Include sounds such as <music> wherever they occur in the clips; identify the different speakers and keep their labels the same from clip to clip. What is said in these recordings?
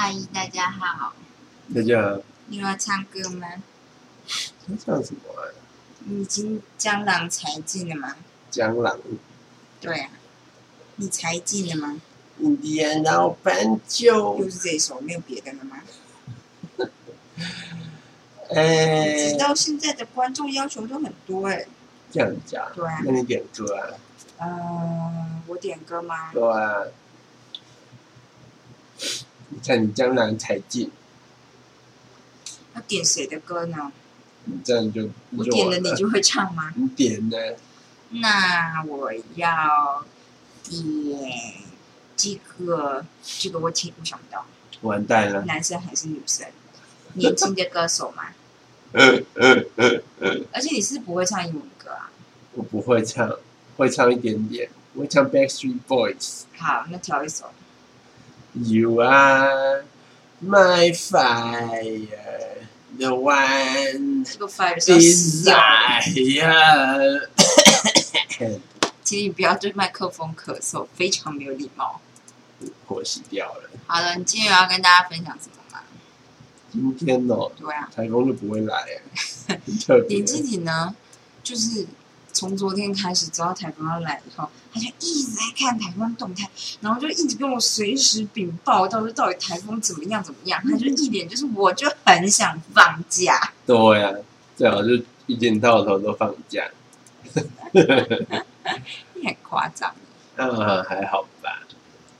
Speaker 1: 阿姨，大家好。
Speaker 2: 大家
Speaker 1: 你要唱歌吗？
Speaker 2: 他唱什么啊？
Speaker 1: 你已经江郎才尽了吗？
Speaker 2: 江郎，
Speaker 1: 对啊，你才尽了吗？
Speaker 2: 印第安老斑鸠
Speaker 1: 又。是这一首，没有别的了吗？<laughs>
Speaker 2: 哎
Speaker 1: 你知，道现在的观众要求都很多哎、
Speaker 2: 这样讲，
Speaker 1: 对啊
Speaker 2: 那你点歌啊？
Speaker 1: 嗯，我点歌吗？
Speaker 2: 对啊。你看你江南才尽，
Speaker 1: 要点谁的歌呢？
Speaker 2: 你这样就
Speaker 1: 我点了你就会唱吗？
Speaker 2: 你点呢？
Speaker 1: 那我要点这个，这个我听我想不到，
Speaker 2: 完蛋了。
Speaker 1: 男生还是女生？年轻的歌手吗。
Speaker 2: 嗯嗯嗯嗯，
Speaker 1: 而且你是不会唱英文歌啊？
Speaker 2: 我不会唱，会唱一点点，我会唱 Backstreet Boys。
Speaker 1: 好，那挑一首。
Speaker 2: You are my fire, the one，desire。<coughs>
Speaker 1: 请你不要对麦克风咳嗽，非常没有礼貌。
Speaker 2: 火熄掉了。
Speaker 1: 好了，你今天有要跟大家分享什么吗？
Speaker 2: 今天哦，
Speaker 1: 对啊，
Speaker 2: 台风就不会来哎，<laughs> 很特别
Speaker 1: 点。击体呢，就是从昨天开始知道台风要来以后，他就一直在看台风动态，然后就一直跟我随时禀报到底到底台风怎么样怎么样，他就一脸就是我就很想放假，
Speaker 2: 对呀、最好就一天到头都放假。<laughs>
Speaker 1: 你很夸张。
Speaker 2: 啊，还好吧，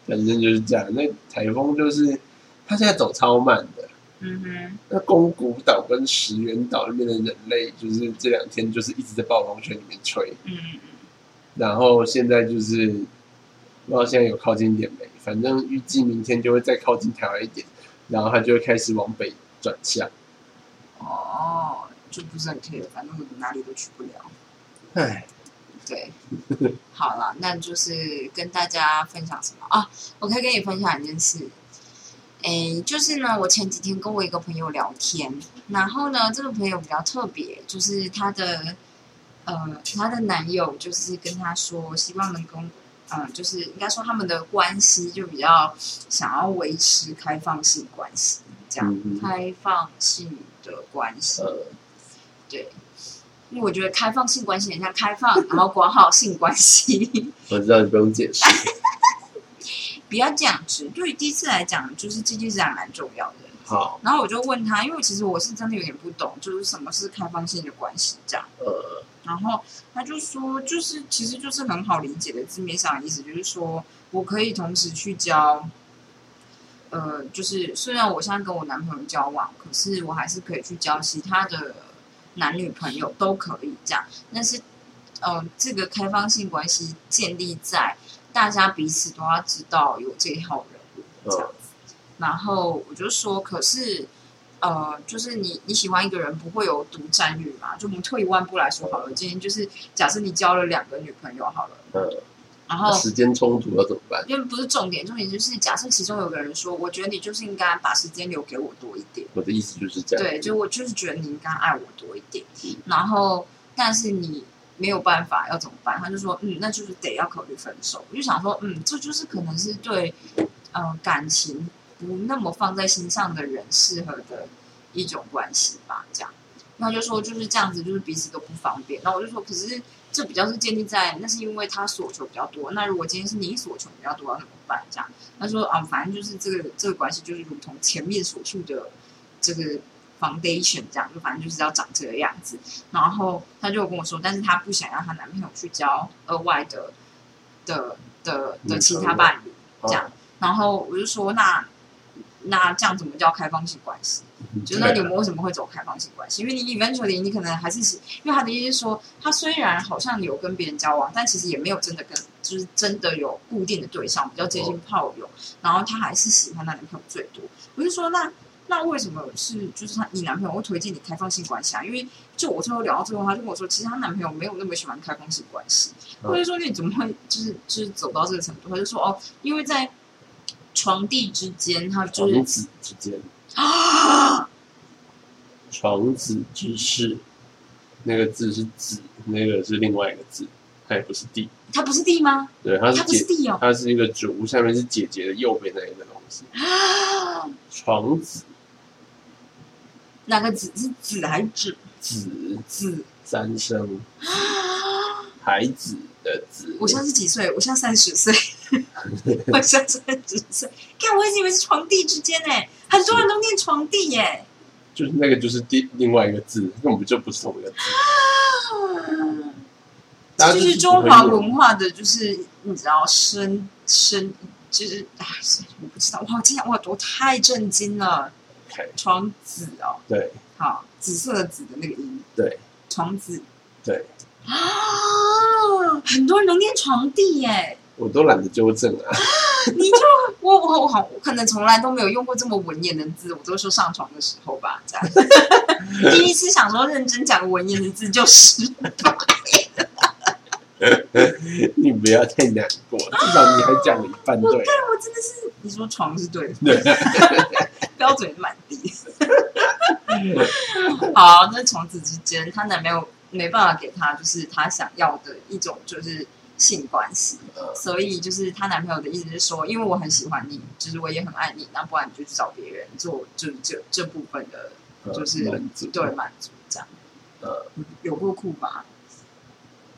Speaker 2: 反正就是这样。那台风就是它现在走超慢的。
Speaker 1: 嗯哼，
Speaker 2: 那宫古岛跟石原岛那边的人类，就是这两天就是一直在暴风圈里面吹，
Speaker 1: 嗯嗯
Speaker 2: 然后现在就是不知道现在有靠近一点没，反正预计明天就会再靠近台湾一点，然后它就会开始往北转向。
Speaker 1: 嗯，哦，就不是很 care，反正我哪里都去不了。
Speaker 2: 唉，
Speaker 1: 对，好了，那就是跟大家分享什么啊？我可以跟你分享一件事，诶，就是呢，我前几天跟我一个朋友聊天，然后呢，这个朋友比较特别，就是她的呃，她的男友就是跟她说，希望能跟嗯，就是应该说他们的关系就比较想要维持开放性关系，这样、
Speaker 2: 嗯
Speaker 1: 开放性的关系，
Speaker 2: 呃，
Speaker 1: 对。因为我觉得开放性关系很像开放，然后管好性关系，
Speaker 2: 我知道你不用解释。<laughs>
Speaker 1: 不要这样子。对于第一次来讲，就是这件事还蛮重要的。
Speaker 2: 好，
Speaker 1: 然后我就问他，因为其实我是真的有点不懂，就是什么是开放性的关系这样。
Speaker 2: 呃，
Speaker 1: 然后他就说，就是其实就是很好理解的字面上的意思，就是说我可以同时去交，呃，就是虽然我现在跟我男朋友交往，可是我还是可以去交其他的男女朋友都可以这样。但是，呃，这个开放性关系建立在大家彼此都要知道有这一号人物这样子。然后我就说，可是。呃，就是你你喜欢一个人不会有独占欲嘛？就我们退一万步来说好了，今天就是假设你交了两个女朋友好了，
Speaker 2: 嗯，
Speaker 1: 然后
Speaker 2: 时间冲突要怎么办？
Speaker 1: 因为不是重点，重点就是假设其中有个人说，我觉得你就是应该把时间留给我多一点，
Speaker 2: 我的意思就是这样。
Speaker 1: 对，就我就是觉得你应该爱我多一点，然后但是你没有办法要怎么办？他就说，嗯，那就是得要考虑分手。我就想说，嗯，这就是可能是对呃感情不那么放在心上的人适合的一种关系吧，这样。那就说就是这样子，就是彼此都不方便。那我就说，可是这比较是建立在那是因为他所求比较多。那如果今天是你所求比较多，要怎么办？这样，他说啊，反正就是这个这个关系就是如同前面所述的这个 foundation 这样，就反正就是要长这个样子。然后她就跟我说，但是她不想让她男朋友去交额外的的的的其他伴侣这样。然后我就说，那那这样怎么叫开放性关系？就是那你们为什么会走开放性关系？因为你 eventually 你可能还是喜，因为他的意思是说，他虽然好像有跟别人交往，但其实也没有真的跟，就是真的有固定的对象，比较接近炮友。然后他还是喜欢他男朋友最多。我就说，那那为什么是就是他你男朋友会推荐你开放性关系啊？因为就我最后聊到最后，他就跟我说，其实他男朋友没有那么喜欢开放性关系。
Speaker 2: 嗯
Speaker 1: 我就说你怎么会就是就是走到这个程度？他就说哦，因为在床地之间，他就是
Speaker 2: 床子之间，
Speaker 1: 啊。
Speaker 2: 床子之事，那个字是子，那个是另外一个字，它也不是地。
Speaker 1: 他不是地吗？
Speaker 2: 对，它是
Speaker 1: 他不是
Speaker 2: 姐，
Speaker 1: 地哦。
Speaker 2: 它是一个主，下面是姐姐的右边那一个东西。
Speaker 1: 啊
Speaker 2: 床子
Speaker 1: 哪个子是子还是子？
Speaker 2: 子
Speaker 1: 子。
Speaker 2: 三声，孩子的子。
Speaker 1: 我现在是几岁？我现在三十岁。<laughs> 我现在三十岁。看，我一直以为是床地之间呢，很多人都念床地耶。
Speaker 2: 就是那个，就是第另外一个字，根本就不是同一个字。
Speaker 1: 这就是中华文化的，就是你知道，深深，就是哎，我不知道，哇，今天哇，我太震惊了。床子哦，
Speaker 2: 对，
Speaker 1: 好，紫色的紫的那个音，
Speaker 2: 对，
Speaker 1: 床子，
Speaker 2: 对，
Speaker 1: 啊，很多人都念床地耶，
Speaker 2: 我都懒得纠正啊。
Speaker 1: 你就我我我好，我可能从来都没有用过这么文言的字，我都说上床的时候吧，这样。<laughs> 第一次想说认真讲文言的字就失败。<laughs>
Speaker 2: 你不要太难过，至少你还讲了一半对。
Speaker 1: 对，我真的是你说床是对的，
Speaker 2: 对，<laughs>
Speaker 1: 标准蛮低。好，那从此之间，她男朋友没办法给她就是她想要的一种就是性关系，所以就是她男朋友的意思是说，因为我很喜欢你，就是我也很爱你，那不然你就去找别人做，就是这这部分的，就是对满足这样。呃，有过酷吧？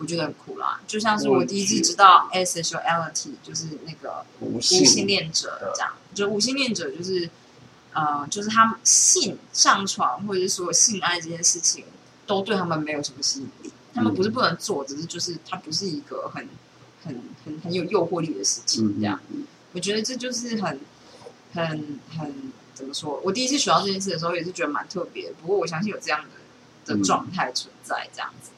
Speaker 1: 我觉得很酷啦，就像是我第一次知道 asexuality，就是那个无性恋者这样，就无性恋者就是，呃，就是他们性上床或者是说性爱这件事情，都对他们没有什么吸引力。他们不是不能做，只是就是它不是一个很很很很有诱惑力的事情。这样，我觉得这就是很很很怎么说？我第一次学到这件事的时候，也是觉得蛮特别。不过我相信有这样的的状态存在，这样子。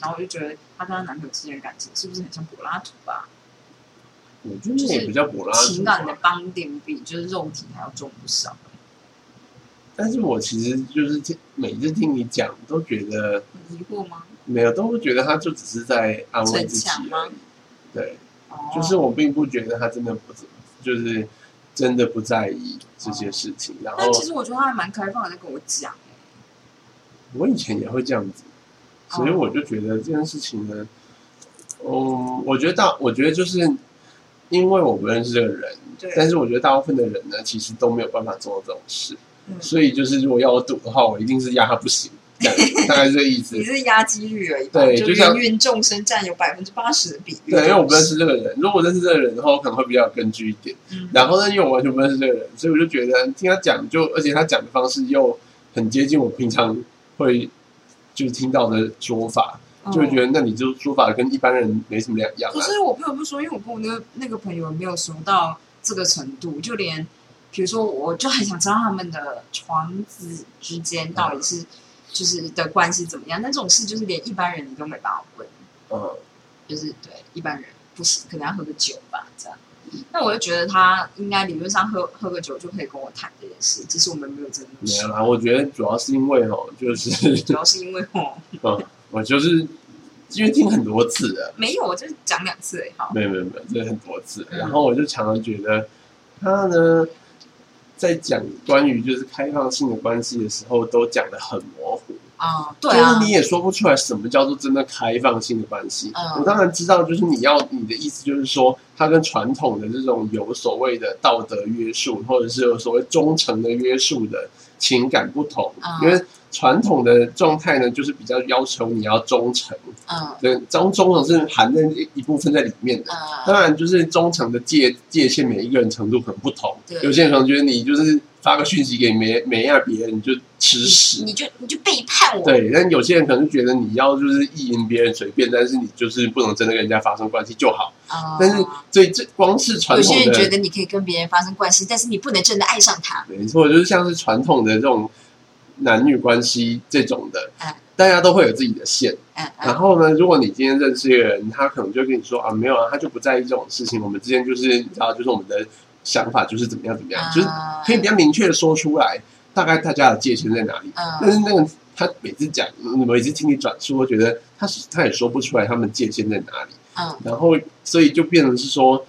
Speaker 1: 对，然后我就觉得她跟她男朋友之间的感情是不是很像柏拉图吧？
Speaker 2: 我觉得也比较柏拉图，
Speaker 1: 情感的绑定比就是肉体还要重不少。
Speaker 2: 但是我其实就是听每次听你讲，都觉得
Speaker 1: 疑惑吗？
Speaker 2: 没有，都觉得他就只是在安慰自己而已。对，就是我并不觉得他真的不怎就是真的不在意这些事情。然后，
Speaker 1: 其实我觉得他还蛮开放的，在跟我讲。
Speaker 2: 我以前也会这样子。所以我就觉得这件事情呢，嗯，我觉得大，我觉得就是因为我不认识这个人，但是我觉得大部分的人呢，其实都没有办法做到这种事，所以就是如果要我赌的话，我一定是压他不行，大概这个意思。<laughs>
Speaker 1: 你是压几率而已，
Speaker 2: 对，
Speaker 1: 就
Speaker 2: 像
Speaker 1: 芸众生占有百分之八十的比例。
Speaker 2: 对，因为我不认识这个人，如果认识这个人的话，我可能会比较有根据一点。然后呢，因为我完全不认识这个人，所以我就觉得听他讲，就而且他讲的方式又很接近我平常会。就是听到的说法，就会觉得那你就说法跟一般人没什么两样。
Speaker 1: 可是我朋友不说，因为我跟我那个那个朋友没有熟到这个程度，就连比如说，我就很想知道他们的床子之间到底是就是的关系怎么样。但这种事就是连一般人你都没办法问，嗯，就是对一般人不行，可能要喝个酒吧，这样。那我就觉得他应该理论上喝喝个酒就可以跟我谈这件事，只是我们没有真的。
Speaker 2: 没有啦，我觉得主要是因为哦，就是 <laughs>
Speaker 1: 主要是因为哦，
Speaker 2: 嗯，我就是因为听很多次了，
Speaker 1: 没有，我就是讲两次哎，好，
Speaker 2: 没有没有没有，这很多次，然后我就常常觉得他呢，在讲关于就是开放性的关系的时候，都讲的很模糊。
Speaker 1: 啊，对
Speaker 2: 啊，就是你也说不出来什么叫做真的开放性的关系。我当然知道，就是你要你的意思，就是说它跟传统的这种有所谓的道德约束，或者是有所谓忠诚的约束的情感不同。因为传统的状态呢，就是比较要求你要忠诚。嗯，对，忠忠诚是含在一部分在里面的。当然，就是忠诚的界界限，每一个人程度可能不同。有些人可能觉得你就是。发个讯息给没没亚别人，你就吃屎，
Speaker 1: 你就你就背叛我。
Speaker 2: 对，但有些人可能觉得你要就是意淫别人随便，但是你就是不能真的跟人家发生关系就好。啊，但是所以这光是传统的，
Speaker 1: 有些人觉得你可以跟别人发生关系，但是你不能真的爱上他。
Speaker 2: 没错，就是像是传统的这种男女关系这种的，大家都会有自己的线。嗯，然后呢，如果你今天认识一个人，他可能就跟你说啊，没有啊，他就不在意这种事情。我们之间就是你知道，就是我们的。想法就是怎么样怎么样，就是可以比较明确的说出来，大概大家的界限在哪里。但是那个他每次讲，你每次听你转述，我觉得他是他也说不出来他们界限在哪里。嗯，然后所以就变成是说，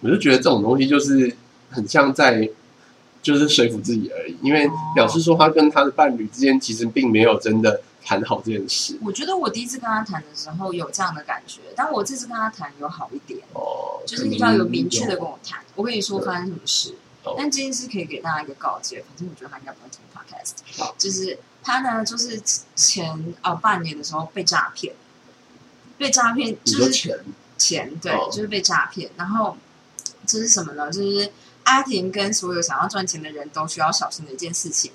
Speaker 2: 我就觉得这种东西就是很像在就是说服自己而已，因为表示说他跟他的伴侣之间其实并没有真的。谈好这件事，
Speaker 1: 我觉得我第一次跟他谈的时候有这样的感觉，但我这次跟他谈有好一点，哦，就是你要有明确的跟我谈，我跟你说发生什么事，但这件事可以给大家一个告诫，反正我觉得他应该不会听 podcast。就是他呢，就是前呃半年的时候被诈骗，被诈骗就是
Speaker 2: 钱
Speaker 1: 钱对，就是被诈骗。然后这是什么呢？就是阿婷跟所有想要赚钱的人都需要小心的一件事情。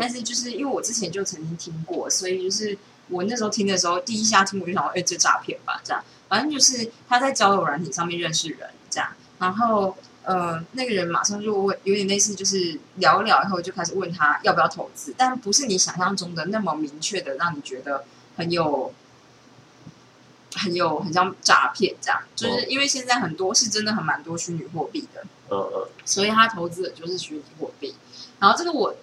Speaker 1: 但是就是因为我之前就曾经听过，所以就是我那时候听的时候，第一下听我就想说，哎，这诈骗吧，这样。反正就是他在交友软体上面认识人，这样。然后呃，那个人马上就问，有点类似就是聊一聊以后就开始问他要不要投资，但不是你想象中的那么明确的，让你觉得很有很有很像诈骗这样。就是因为现在很多是真的很蛮多虚拟货币的，嗯嗯，所以他投资的就是虚拟货币。然后这个我。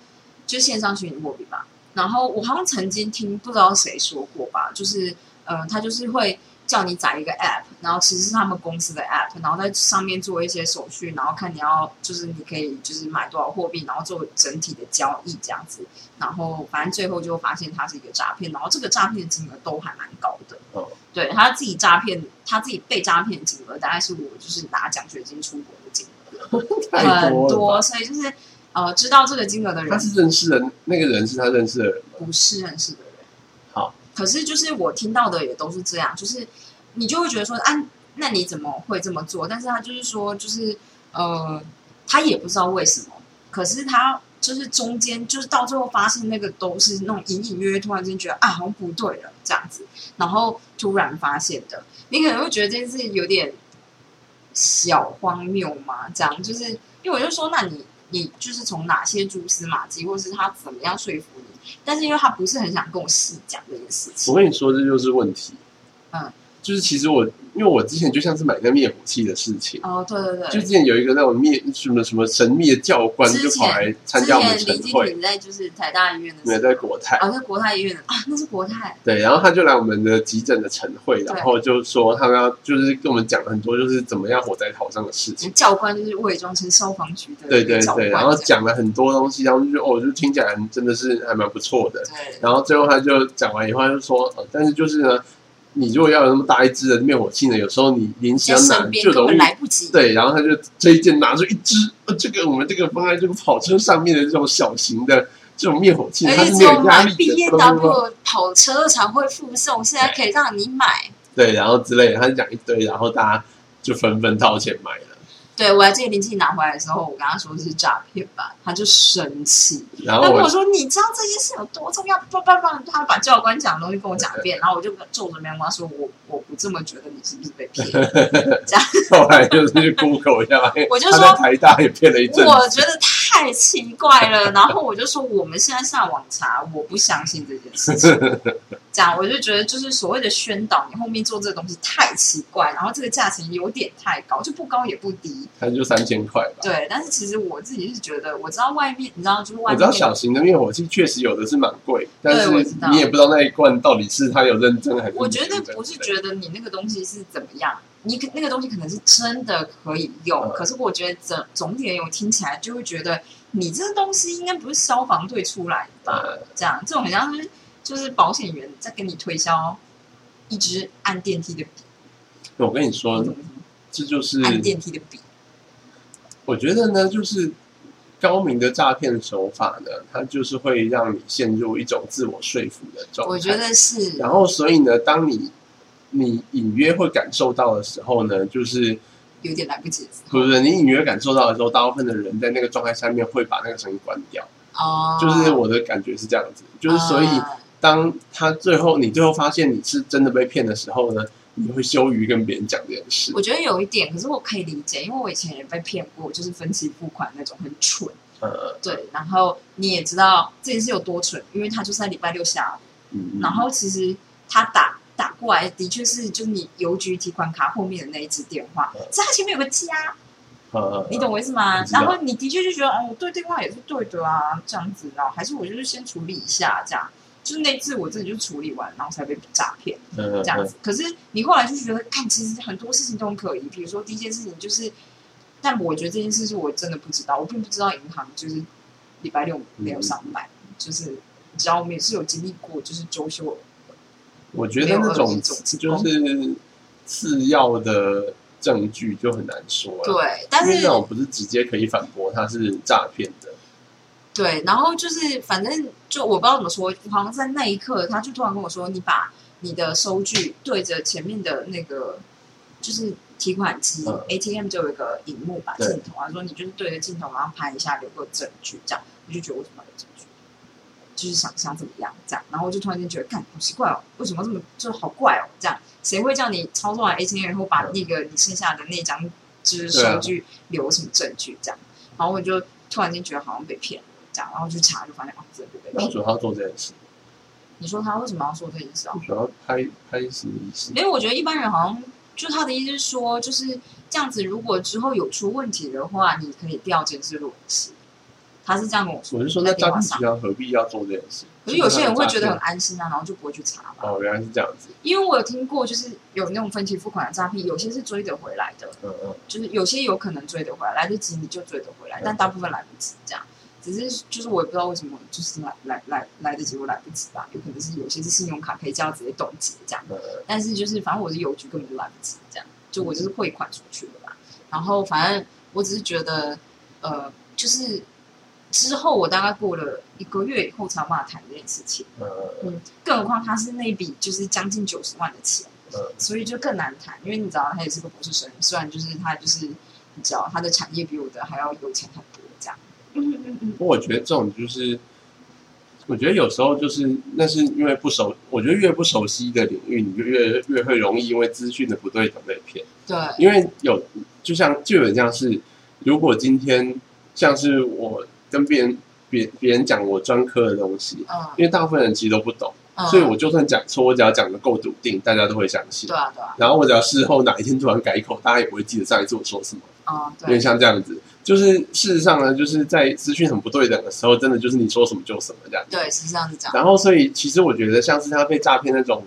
Speaker 1: 就线上虚拟货币吧，然后我好像曾经听不知道谁说过吧，就是呃，他就是会叫你载一个 app，然后其实是他们公司的 app，然后在上面做一些手续，然后看你要就是你可以就是买多少货币，然后做整体的交易这样子，然后反正最后就发现它是一个诈骗，然后这个诈骗的金额都还蛮高的，哦，对他自己诈骗，他自己被诈骗金额大概是我就是拿奖学金出国 <laughs> 很多，所以就是。呃，知道这个金额的人，
Speaker 2: 他是认识的，那个人是他认识的人
Speaker 1: 不是认识的人。
Speaker 2: 好，
Speaker 1: 可是就是我听到的也都是这样，就是你就会觉得说，啊，那你怎么会这么做？但是他就是说，就是呃，他也不知道为什么，可是他就是中间就是到最后发现那个都是那种隐隐约约，突然间觉得啊，好像不对了这样子，然后突然发现的，你可能会觉得这件事有点小荒谬嘛？这样就是因为我就说，那你。你就是从哪些蛛丝马迹，或是他怎么样说服你？但是因为他不是很想跟我细讲这件事情。
Speaker 2: 我跟你说，这就是问题。嗯，就是其实我。因为我之前就像是买那灭火器的事情
Speaker 1: 哦，对对对，
Speaker 2: 就之前有一个那种灭什么什么神秘的教官就跑来参加我们晨会，
Speaker 1: 在就是台大医院的，
Speaker 2: 没在国泰
Speaker 1: 哦，在国泰医院啊，那是国泰
Speaker 2: 对，然后他就来我们的急诊的晨会，然后就说他们要就是跟我们讲很多就是怎么样火灾逃生的事情。
Speaker 1: 教官就是伪装成消防局的，
Speaker 2: 对对对，然后讲了很多东西，然后就哦，就听起来真的是还蛮不错的。
Speaker 1: 对，
Speaker 2: 然后最后他就讲完以后就说，但是就是呢。你如果要有那么大一支的灭火器呢？有时候你临时要拿就容易
Speaker 1: 来不及。
Speaker 2: 对，然后他就推荐拿出一支，呃，这个我们这个放在这个跑车上面的这种小型的这种灭火器，它是没有压力的。
Speaker 1: B N W 跑车才会附送，现在可以让你买。
Speaker 2: 对，然后之类的，他就讲一堆，然后大家就纷纷掏钱买了。
Speaker 1: 对，我还记得林静拿回来的时候，我跟他说是诈骗吧，他就生气。
Speaker 2: 然后
Speaker 1: 我说：“你知道这件事有多重要？”叭叭叭，他把教官讲的东西跟我讲一遍，然后我就皱着眉毛说：“我我不这么觉得，你是不是被骗？”这样。<laughs>
Speaker 2: 后来就是去 Google 一下，
Speaker 1: 我就说
Speaker 2: 台大也骗了一阵。
Speaker 1: 我觉得太奇怪了，然后我就说我们现在上网查，我不相信这件事情。<laughs> 这样我就觉得就是所谓的宣导，你后面做这个东西太奇怪，然后这个价钱有点太高，就不高也不低。
Speaker 2: 可能就三千块吧。
Speaker 1: 对，但是其实我自己是觉得，我知道外面，你知道，就是外
Speaker 2: 面，我知道小型的灭火器确实有的是蛮贵，但是你也不知道那一罐到底是它有认真还是。
Speaker 1: 我觉得不是觉得你那个东西是怎么样，你那个东西可能是真的可以用，可是我觉得总总体而言，我听起来就会觉得你这个东西应该不是消防队出来的吧？这样，这种很像是就是保险员在跟你推销一支按电梯的笔。
Speaker 2: 我跟你说，这就是
Speaker 1: 按电梯的笔。
Speaker 2: 我觉得呢，就是高明的诈骗手法呢，它就是会让你陷入一种自我说服的状态。
Speaker 1: 我觉得是。
Speaker 2: 然后，所以呢，当你你隐约会感受到的时候呢，就是
Speaker 1: 有点来不及。
Speaker 2: 不是，你隐约感受到的时候，大部分的人在那个状态下面会把那个声音关掉。
Speaker 1: 哦。
Speaker 2: 就是我的感觉是这样子，就是所以当他最后你最后发现你是真的被骗的时候呢？你会羞于跟别人讲这件事？
Speaker 1: 我觉得有一点，可是我可以理解，因为我以前也被骗过，就是分期付款那种很蠢。呃，对。然后你也知道这件事有多蠢，因为他就是在礼拜六下午。嗯。然后其实他打打过来，的确是就是你邮局提款卡后面的那一支电话，是他前面有个加。呃。你懂我意思吗？然后你的确就觉得，哦，对电话也是对的啊，这样子，然后还是我就是先处理一下这样。就是那次我自己就处理完，然后才被诈骗这样子。可是你后来就觉得，看其实很多事情都很可疑。比如说第一件事情就是，但我觉得这件事是我真的不知道，我并不知道银行就是礼拜六没有上班，就是你知道我们也是有经历过，就是周休。
Speaker 2: 我觉得那种就是次要的证据就很难说了。
Speaker 1: 对，但是
Speaker 2: 那种不是直接可以反驳他是诈骗的。
Speaker 1: 对，然后就是反正就我不知道怎么说，好像在那一刻，他就突然跟我说：“你把你的收据对着前面的那个就是提款机 ATM 就有一个荧幕吧镜头啊，说你就是对着镜头然后拍一下，留个证据这样。”我就觉得为什么有证据？就是想想怎么样这样，然后我就突然间觉得，看好奇怪哦，为什么这么就是好怪哦？这样谁会叫你操作完 ATM 以后把那个你剩下的那张就是收据留什么证据这样？然后我就突然间觉得好像被骗了。然后去查，就发现哦，真的被骗。
Speaker 2: 为什么他做这件事？
Speaker 1: 你说他为什么要做这件事啊？
Speaker 2: 想要拍拍什么意思？
Speaker 1: 因为我觉得一般人好像就他的意思是说，就是这样子。如果之后有出问题的话，你可以调监视录影师。他是这样跟我说。
Speaker 2: 我是说，
Speaker 1: 那
Speaker 2: 诈骗集团何必要做这件事？
Speaker 1: 可是有些人会觉得很安心啊，然后就不会去查吧。
Speaker 2: 哦，原来是这样子。
Speaker 1: 因为我有听过，就是有那种分期付款的诈骗，有些是追得回来的。嗯嗯。就是有些有可能追得回来，来得及你就追得回来，但大部分来不及这样。只是就是我也不知道为什么，就是来来来来得及我来不及吧？有可能是有些是信用卡可以叫直接冻结这样，但是就是反正我是邮局根本就来不及这样，就我就是汇款出去了吧。然后反正我只是觉得，呃，就是之后我大概过了一个月以后才有办法谈这件事情。嗯，更何况他是那笔就是将近九十万的钱，所以就更难谈。因为你知道他也是个博士生，虽然就是他就是你知道他的产业比我的还要有钱很多这样。嗯
Speaker 2: 嗯嗯，我觉得这种就是，我觉得有时候就是那是因为不熟，我觉得越不熟悉的领域，你就越越会容易因为资讯的不对等被骗。
Speaker 1: 对，
Speaker 2: 因为有就像就有这样是，如果今天像是我跟别人别别人讲我专科的东西，嗯，因为大部分人其实都不懂，所以我就算讲错，我只要讲的够笃定，大家都会相信。
Speaker 1: 对啊对啊。
Speaker 2: 然后我只要事后哪一天突然改口，大家也不会记得上一次我说什么。
Speaker 1: 啊，
Speaker 2: 对。因为像这样子。就是事实上呢，就是在资讯很不对等的时候，真的就是你说什么就什么这样。
Speaker 1: 对，实际上是这样。
Speaker 2: 然后，所以其实我觉得，像是他被诈骗那种，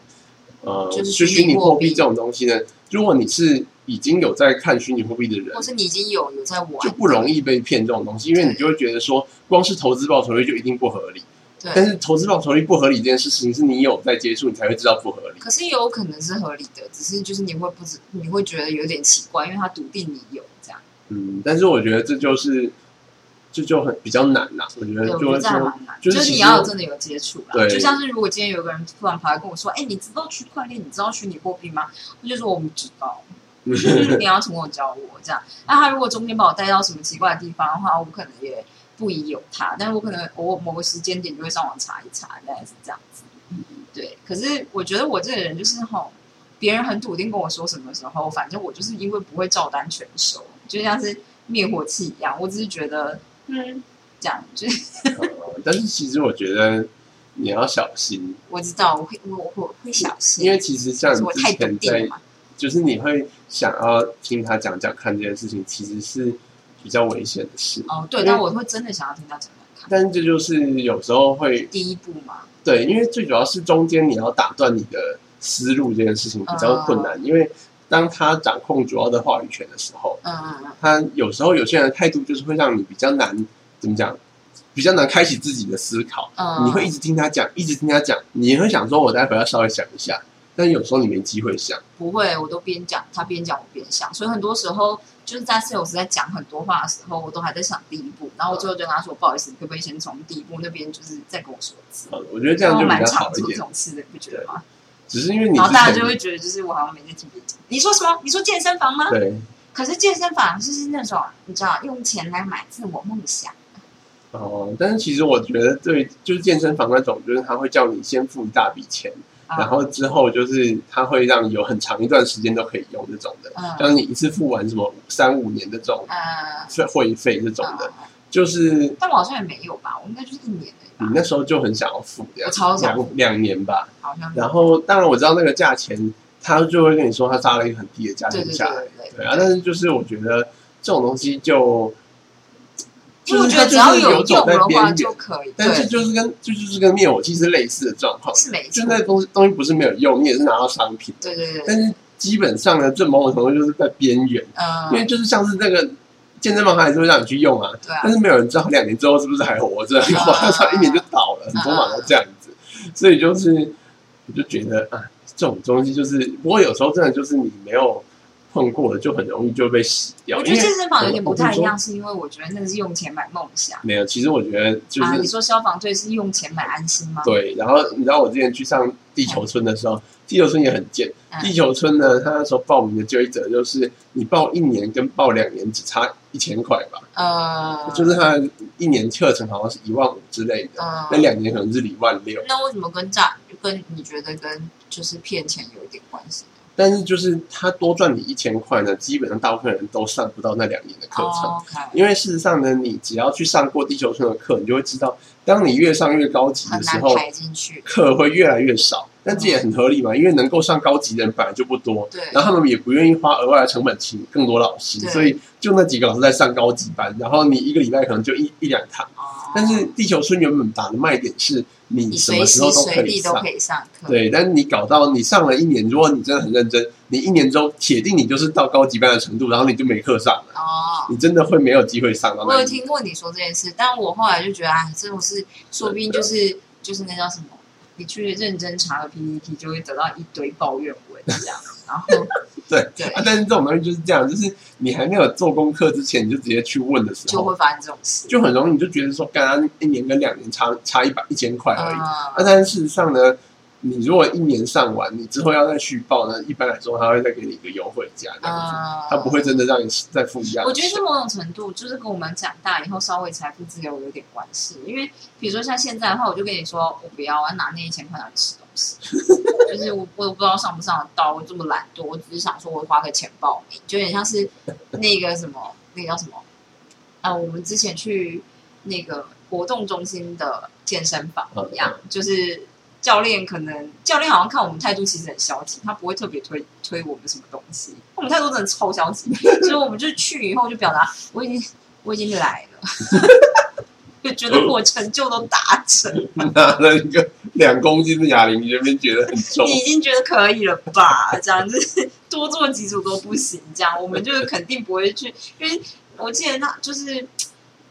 Speaker 2: 呃，就是虚拟货币这种东西呢，如果你是已经有在看虚拟货币的人，
Speaker 1: 或是你已经有有在玩，
Speaker 2: 就不容易被骗这种东西，因为你就会觉得说，光是投资报酬率就一定不合理。
Speaker 1: 对。
Speaker 2: 但是投资报酬率不合理这件事情，是你有在接触，你才会知道不合理。
Speaker 1: 可是也有可能是合理的，只是就是你会不知，你会觉得有点奇怪，因为他笃定你有这样。
Speaker 2: 嗯，但是我觉得这就是。这就很比较难啦，我觉得就
Speaker 1: 就
Speaker 2: 就是
Speaker 1: 你要真的有接触啦，就像是如果今天有个人突然跑来跟我说：“哎，你知道区块链？你知道虚拟货币吗？”我就说我不知道，<laughs> 你要从我教我这样。那他如果中间把我带到什么奇怪的地方的话，我可能也不疑有他，但是我可能我某个时间点就会上网查一查，大概是这样子。对，可是我觉得我这个人就是吼，别人很笃定跟我说什么时候，反正我就是因为不会照单全收，就像是灭火器一样，我只是觉得。嗯，这样子。
Speaker 2: 但是其实我觉得你要小心。
Speaker 1: 我知道，我会，我我会小心。
Speaker 2: 因为其实像之前在，就是你会想要听他讲讲看这件事情，其实是比较危险的事。
Speaker 1: 哦，对，但我会真的想要听他讲讲看。
Speaker 2: 但是这就是有时候会
Speaker 1: 第一步嘛。
Speaker 2: 对，因为最主要是中间你要打断你的思路这件事情比较困难，因为。当他掌控主要的话语权的时候，嗯嗯嗯，他有时候有些人的态度就是会让你比较难，怎么讲？比较难开启自己的思考。嗯，你会一直听他讲，一直听他讲，你会想说，我待会要稍微想一下。但有时候你没机会想。
Speaker 1: 不会，我都边讲，他边讲，我边想。所以很多时候就是在 sales 在讲很多话的时候，我都还在想第一步。然后我最后就跟他说：“不好意思，可不可以先从第一步那边就是再跟我说一次？”
Speaker 2: 我觉得这样就比较好一点。
Speaker 1: 这种事，你不觉得吗？
Speaker 2: 只是因为你，
Speaker 1: 然后大家就会觉得，就是我好像每天听别人讲。你说什么？你说健身房吗？
Speaker 2: 对。
Speaker 1: 可是健身房就是那种你知道，用钱来买自我梦想。
Speaker 2: 哦，但是其实我觉得，对，就是健身房那种，就是他会叫你先付一大笔钱，然后之后就是他会让你有很长一段时间都可以用这种的，像你一次付完什么三五年的这种会会费这种的，就是。
Speaker 1: 但我好像也没有吧，我应该就是一年的。
Speaker 2: 你那时候就很想要付
Speaker 1: 的，两
Speaker 2: 两年吧。
Speaker 1: 好像。
Speaker 2: 然后，当然我知道那个价钱，他就会跟你说他扎了一个很低的价钱下来。对啊，但是就是我觉得这种东西就，
Speaker 1: 就我觉得只要有用的话就可以。
Speaker 2: 但是就是跟就就是跟灭火器是类似的状况，
Speaker 1: 是没错。
Speaker 2: 就那东西东西不是没有用，你也是拿到商品。
Speaker 1: 对对对。
Speaker 2: 但是基本上呢，这某种程度就是在边缘，嗯，因为就是像是那个。健身房还是会让你去用啊，但是没有人知道两年之后是不是还活着，<laughs> 马上一年就倒了，很多嘛都这样子，所以就是我就觉得啊，这种东西就是，不过有时候真的就是你没有。碰过了，就很容易就被洗掉。
Speaker 1: 我觉得健身房有点不太一样，是因为我觉得那个是用钱买梦想。
Speaker 2: 没有，其实我觉得就是
Speaker 1: 你说消防队是用钱买安心吗？
Speaker 2: 对，然后你知道我之前去上地球村的时候，地球村也很贱。地球村呢，他那时候报名的规则就是你报一年跟报两年只差一千块吧。呃，就是他一年课程好像是一万五之类的，那两年可能是一万六。
Speaker 1: 那为什么跟诈跟你觉得跟就是骗钱有一点关系？
Speaker 2: 但是就是他多赚你一千块呢，基本上大部分人都上不到那两年的课程，因为事实上呢，你只要去上过地球村的课，你就会知道，当你越上越高级的时候，课会越来越少。但这也很合理嘛，因为能够上高级的人本来就不多，
Speaker 1: 对，
Speaker 2: 然后他们也不愿意花额外的成本请更多老师，所以就那几个老师在上高级班，然后你一个礼拜可能就一一两堂。但是地球村原本打的卖点是。你什么时候都可以
Speaker 1: 上，
Speaker 2: 对，但是你搞到你上了一年，如果你真的很认真，你一年中铁定你就是到高级班的程度，然后你就没课上了。哦，你真的会没有机会上到。
Speaker 1: 我有听过你说这件事，但我后来就觉得，哎，这种事说不定就是就是那叫什么，你去认真查了 PPT，就会得到一堆抱怨文这样。然后，<laughs>
Speaker 2: 对对啊，但是这种东西就是这样，就是你还没有做功课之前，你就直接去问的时候，
Speaker 1: 就会发生这种事，
Speaker 2: 就很容易你就觉得说，刚刚一年跟两年差差一百一千块而已。啊但是事实上呢？你如果一年上完，你之后要再续报呢？一般来说，他会再给你一个优惠价，这样子，他不会真的让你再付一样。
Speaker 1: 我觉得是某种程度，就是跟我们长大以后稍微财富自由有点关系。因为比如说像现在的话，我就跟你说，我不要，我要拿那一千块来吃东西。<laughs> 就是我我不知道上不上得到，我这么懒惰，我只是想说我花个钱报名，就有点像是那个什么，那个叫什么？啊，我们之前去那个活动中心的健身房一样，就是。教练可能教练好像看我们态度其实很消极，他不会特别推推我们什么东西。我们态度真的超消极，<laughs> 所以我们就去以后就表达我已经我已经来了，<laughs> 就觉得我成就都达成。
Speaker 2: 拿了一个两公斤的哑铃，你这边觉得很重？
Speaker 1: 你已经觉得可以了吧？这样子 <laughs> 多做几组都不行，这样我们就是肯定不会去，因为我记得那就是。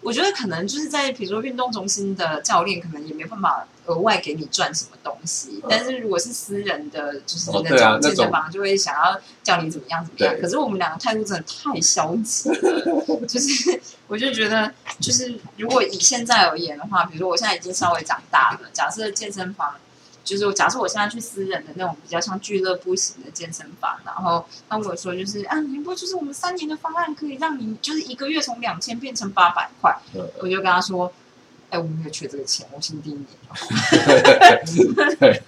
Speaker 1: 我觉得可能就是在比如说运动中心的教练，可能也没办法额外给你赚什么东西。但是如果是私人的，就是那种健身房，就会想要叫你怎么样怎么样。可是我们两个态度真的太消极，<laughs> 就是我就觉得，就是如果以现在而言的话，比如说我现在已经稍微长大了，假设健身房。就是假设我现在去私人的那种比较像俱乐部型的健身房，然后他跟我说就是啊，宁波就是我们三年的方案可以让你就是一个月从两千变成八百块，我就跟他说，哎，我没有缺这个钱，我先第一年，对，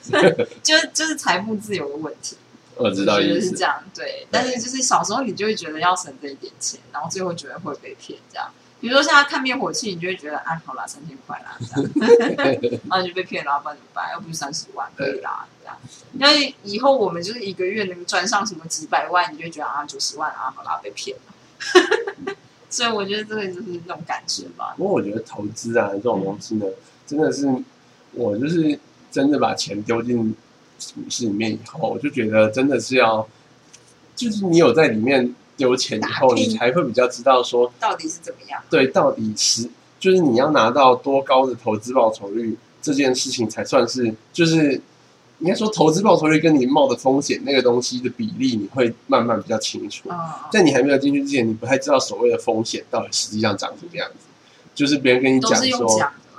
Speaker 1: 就 <laughs> 就是财富自由的问题，<laughs>
Speaker 2: 我知道
Speaker 1: 是这样，对，但是就是小时候你就会觉得要省这一点钱，然后最后觉得会被骗这样。比如说像他看灭火器，你就会觉得，哎，好啦，三千块啦，这样，<laughs> 然后就被骗了，不然怎么办？要不就三十万可以啦，这样。那以后我们就是一个月能赚上什么几百万，你就觉得啊，九十万啊，好啦，被骗了。<laughs> 所以我觉得这个就是那种感觉吧。
Speaker 2: 不过我觉得投资啊这种东西呢，真的是我就是真的把钱丢进股市里面以后，我就觉得真的是要，就是你有在里面。丢钱以后，你才会比较知道说
Speaker 1: 到底是怎么样。
Speaker 2: 对，到底是就是你要拿到多高的投资报酬率，这件事情才算是就是应该说投资报酬率跟你冒的风险那个东西的比例，你会慢慢比较清楚。在你还没有进去之前，你不太知道所谓的风险到底实际上长什么样子。就是别人跟你讲说，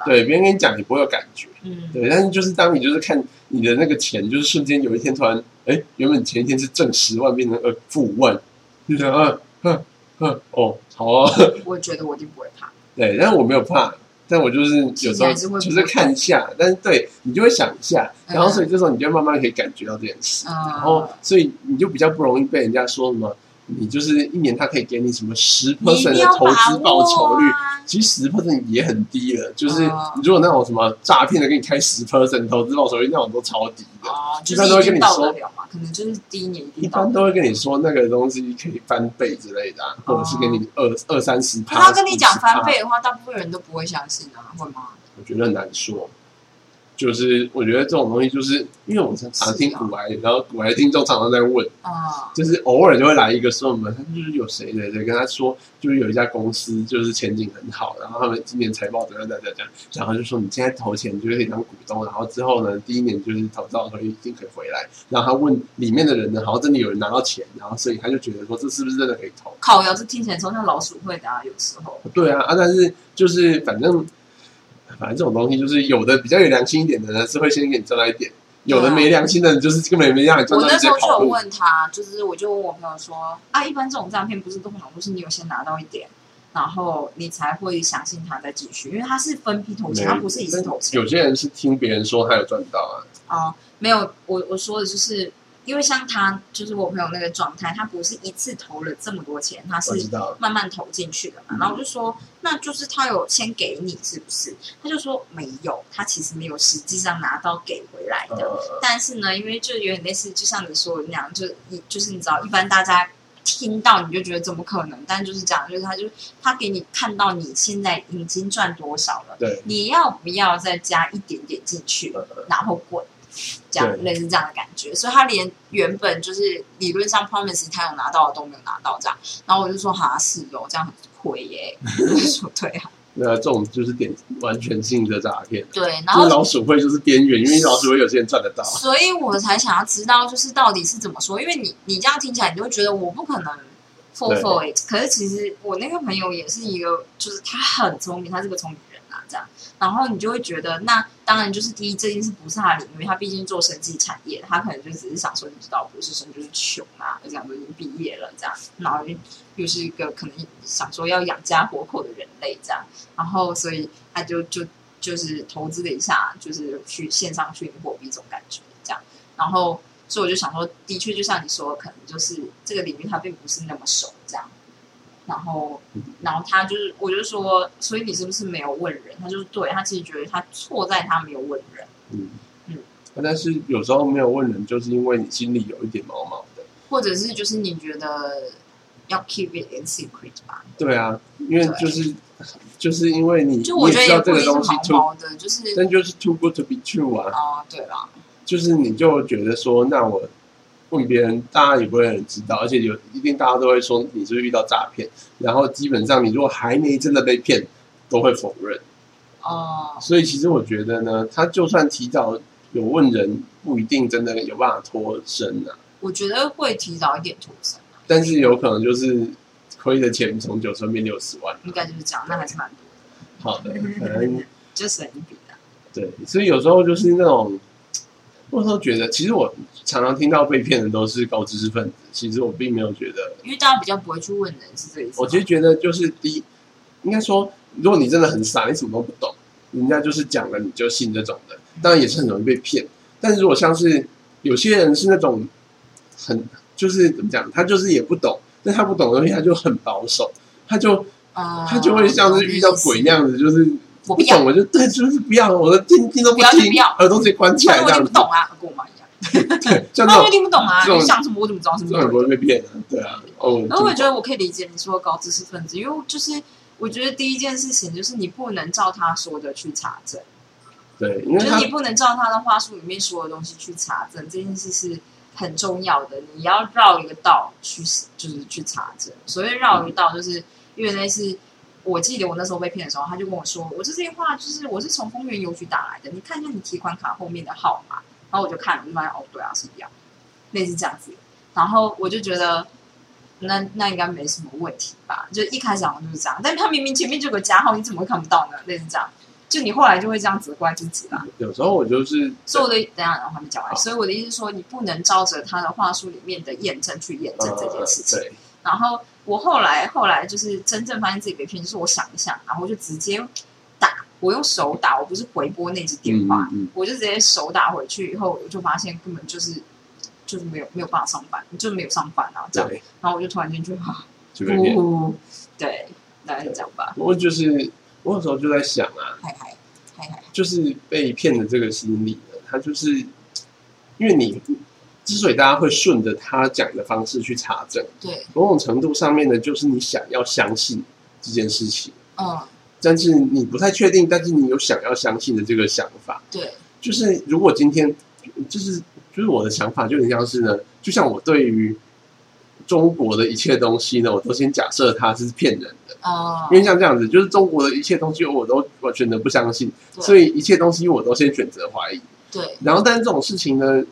Speaker 2: 对，别人跟你讲你不会有感觉，嗯，对。但是就是当你就是看你的那个钱，就是瞬间有一天突然，哎，原本前一天是挣十万，变成呃负五万。就想，嗯嗯嗯，哦，好啊。
Speaker 1: 我觉得我一定不会怕。<laughs>
Speaker 2: 对，但是我没有怕，但我就是有时候就是看一下，但是对你就会想一下，然后所以这时候你就慢慢可以感觉到这件事，然后所以你就比较不容易被人家说什么。你就是一年，他可以给你什么十 percent 的投资报酬率？其实十 percent 也很低了。就是如果那种什么诈骗的，给你开十 percent 投资报酬率，那种都超低的。
Speaker 1: 一般都会跟你说可能就是第一年
Speaker 2: 一般都会跟你说那个东西可以翻倍之类的，或者是给你二二三十。
Speaker 1: 他跟你讲翻倍的话，大部分人都不会相信啊，会吗？
Speaker 2: 我觉得很难说。就是我觉得这种东西，就是因为我常常听古玩，然后古玩听众常常在问啊，就是偶尔就会来一个说我们，他就是有谁谁谁跟他说，就是有一家公司就是前景很好，然后他们今年财报怎样怎样怎样，然后就说你现在投钱就可以当股东，然后之后呢，第一年就是投到的时候一定可以回来。然后他问里面的人呢，好像真的有人拿到钱，然后所以他就觉得说这是不是真的可以投？
Speaker 1: 靠，要是听起来超像老鼠会的啊，有时候。
Speaker 2: 对啊，啊，但是就是反正。反正这种东西就是有的比较有良心一点的呢，是会先给你赚到一点；有的没良心的，就是根本没让你赚到。
Speaker 1: 我那时候就有问他，就是我就问我朋友说：“啊，一般这种诈骗不是都很都是你有先拿到一点，然后你才会相信他再继续，因为他是分批投钱，他不是一次投钱。
Speaker 2: 有些人是听别人说他有赚到啊。
Speaker 1: 哦，没有，我我说的就是。因为像他，就是我朋友那个状态，他不是一次投了这么多钱，他是慢慢投进去的嘛。然后我就说，那就是他有先给你，是不是？他就说没有，他其实没有实际上拿到给回来的。但是呢，因为就有点类似，就像你说的那样，就你就是你知道，一般大家听到你就觉得怎么可能？但就是讲，就是他就他给你看到你现在已经赚多少了，
Speaker 2: 对，
Speaker 1: 你要不要再加一点点进去，然后滚？这样类似这样的感觉，所以他连原本就是理论上 promise 他有拿到的都没有拿到这样，然后我就说哈是哦，这样很亏耶。<laughs> 我说对啊，
Speaker 2: 那这种就是点完全性的诈骗。
Speaker 1: 对，然后
Speaker 2: 老鼠会就是边缘，因为老鼠会有些人赚得到，
Speaker 1: 所以我才想要知道就是到底是怎么说，因为你你这样听起来你就会觉得我不可能 for for it，可是其实我那个朋友也是一个，就是他很聪明，他是个聪明。然后你就会觉得，那当然就是第一，这件事不是他的领域，他毕竟做生技产业，他可能就只是想说，你知道，博士生就是穷啊，这样都已经毕业了，这样，然后又是一个可能想说要养家活口的人类，这样，然后所以他就就就是投资了一下，就是去线上虚拟货币这种感觉，这样，然后所以我就想说，的确就像你说，可能就是这个领域他并不是那么熟，这样。然后，然后他就是，我就说，所以你是不是没有问人？他就是对他其实觉得他错在他没有问人。嗯
Speaker 2: 嗯，但是有时候没有问人，就是因为你心里有一点毛毛的，
Speaker 1: 或者是就是你觉得要 keep it in secret 吧？
Speaker 2: 对啊，因为就是就是因为你，
Speaker 1: 就我觉得
Speaker 2: 也这个东
Speaker 1: 西毛的，就是
Speaker 2: 但就是 too good to be true 啊。
Speaker 1: 哦，对啦，
Speaker 2: 就是你就觉得说，那我。问别人，大家也不会很知道，而且有一定大家都会说你是遇到诈骗，然后基本上你如果还没真的被骗，都会否认。哦，所以其实我觉得呢，他就算提早有问人，不一定真的有办法脱身啊。
Speaker 1: 我觉得会提早一点脱身，
Speaker 2: 但是有可能就是亏的钱从九十变六十万，
Speaker 1: 应该就是这样，那还是蛮多的。
Speaker 2: 好的，可能 <laughs>
Speaker 1: 就省一笔的。
Speaker 2: 对，所以有时候就是那种。我都觉得，其实我常常听到被骗的都是高知识分子。其实我并没有觉得，
Speaker 1: 因为大家比较不会去问人，是这意思。
Speaker 2: 我其实觉得，就是第一，应该说，如果你真的很傻，你什么都不懂，人家就是讲了你就信这种的，当然也是很容易被骗。但是如果像是有些人是那种很就是怎么讲，他就是也不懂，但他不懂的东西他就很保守，他就啊，他就会像是遇到鬼那样子，就是。
Speaker 1: 我不懂，
Speaker 2: 我就对，就是不要，我的听听都不听，耳朵直接关起来这样。
Speaker 1: 听不懂啊，样。
Speaker 2: 对，<laughs>
Speaker 1: 那就听不懂啊。你想什么我怎么知道什么？
Speaker 2: 不会被骗的，对啊。哦。
Speaker 1: 然后我觉得我可以理解你说高知识分子，因为就是我觉得第一件事情就是你不能照他说的去查证。
Speaker 2: 对，因为
Speaker 1: 你不能照他的话术里面所有东西去查证，这件事是很重要的。你要绕一个道去，就是去查证。所谓绕一个道，就是因为那是。我记得我那时候被骗的时候，他就跟我说：“我这些话就是我是从丰原邮局打来的，你看一下你提款卡后面的号码。”然后我就看，就发现哦，对啊，是一样，类似这样子。然后我就觉得，那那应该没什么问题吧？就一开始好像就是这样，但他明明前面就有个加号，你怎么会看不到呢？类似这样，就你后来就会这样责怪自己啦。
Speaker 2: 有时候我就是，
Speaker 1: 所以我的等下，然后还没讲完。所以我的意思是说，你不能照着他的话术里面的验证去验证这件事情。然后。我后来后来就是真正发现自己被骗，就是我想一想，然后就直接打，我用手打，我不是回拨那只电话，我就直接手打回去，以后我就发现根本就是就是没有没有办法上班，就没有上班啊这样，然后我就突然间就哈，呜，对，大概是这样吧。
Speaker 2: 我就是我有时候就在想啊，
Speaker 1: 嗨嗨嗨嗨，
Speaker 2: 就是被骗的这个心理呢，他就是因为你。之所以大家会顺着他讲的方式去查证，
Speaker 1: 对，
Speaker 2: 某种程度上面呢，就是你想要相信这件事情，嗯，但是你不太确定，但是你有想要相信的这个想法，
Speaker 1: 对，
Speaker 2: 就是如果今天就是就是我的想法，就很像是呢，就像我对于中国的一切东西呢，我都先假设它是骗人的。哦，因为像这样子，就是中国的一切东西我都我选择不相信，所以一切东西我都先选择怀疑。
Speaker 1: 对，
Speaker 2: 然后但是这种事情呢？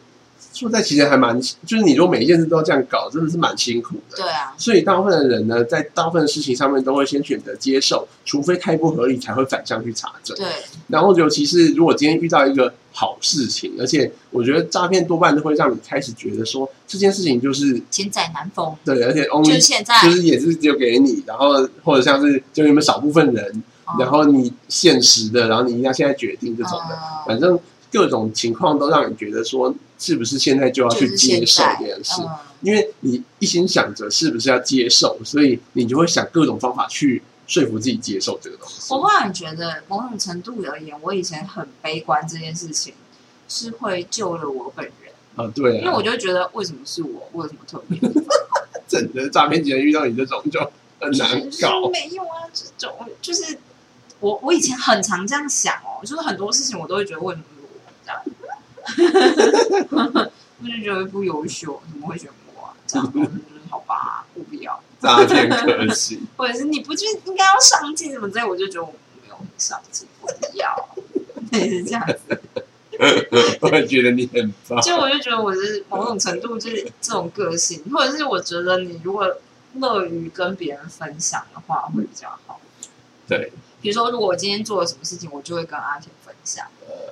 Speaker 2: 说在其实还蛮，就是你如果每一件事都要这样搞，真的是蛮辛苦的。
Speaker 1: 对啊，
Speaker 2: 所以大部分的人呢，在大部分的事情上面都会先选择接受，除非太不合理，才会反向去查证。
Speaker 1: 对，
Speaker 2: 然后尤其是如果今天遇到一个好事情，而且我觉得诈骗多半都会让你开始觉得说这件事情就是
Speaker 1: 千载难逢。
Speaker 2: 对，而且
Speaker 1: 就是现在
Speaker 2: 就是也是只有给你，然后或者像是就你们少部分人，然后你现实的，然后你一定要现在决定这种的，反正。各种情况都让你觉得说，是不是现在就要去接受这件事？因为你一心想着是不是要接受，所以你就会想各种方法去说服自己接受这个东西。
Speaker 1: 我忽然觉得，某种程度而言，我以前很悲观这件事情，是会救了我本人
Speaker 2: 啊。对，
Speaker 1: 因为我就觉得，为什么是我？为什么特别？<laughs>
Speaker 2: 整个诈骗集团遇到你这种就很难搞。
Speaker 1: 没有啊，这种就是我，我以前很常这样想哦，就是很多事情我都会觉得为什么是。我 <laughs> 就觉得不优秀，怎么会选我啊？这样就是好吧，不必要，
Speaker 2: 诈骗可惜。
Speaker 1: 或者是你不就应该要上进什么之类，我就觉得我没有很上进，不要，<laughs> 类是这样子。<laughs>
Speaker 2: 我也觉得你很棒。
Speaker 1: 就我就觉得我是某种程度就是这种个性，或者是我觉得你如果乐于跟别人分享的话，会比较好。
Speaker 2: 对。
Speaker 1: 比如说，如果我今天做了什么事情，我就会跟阿田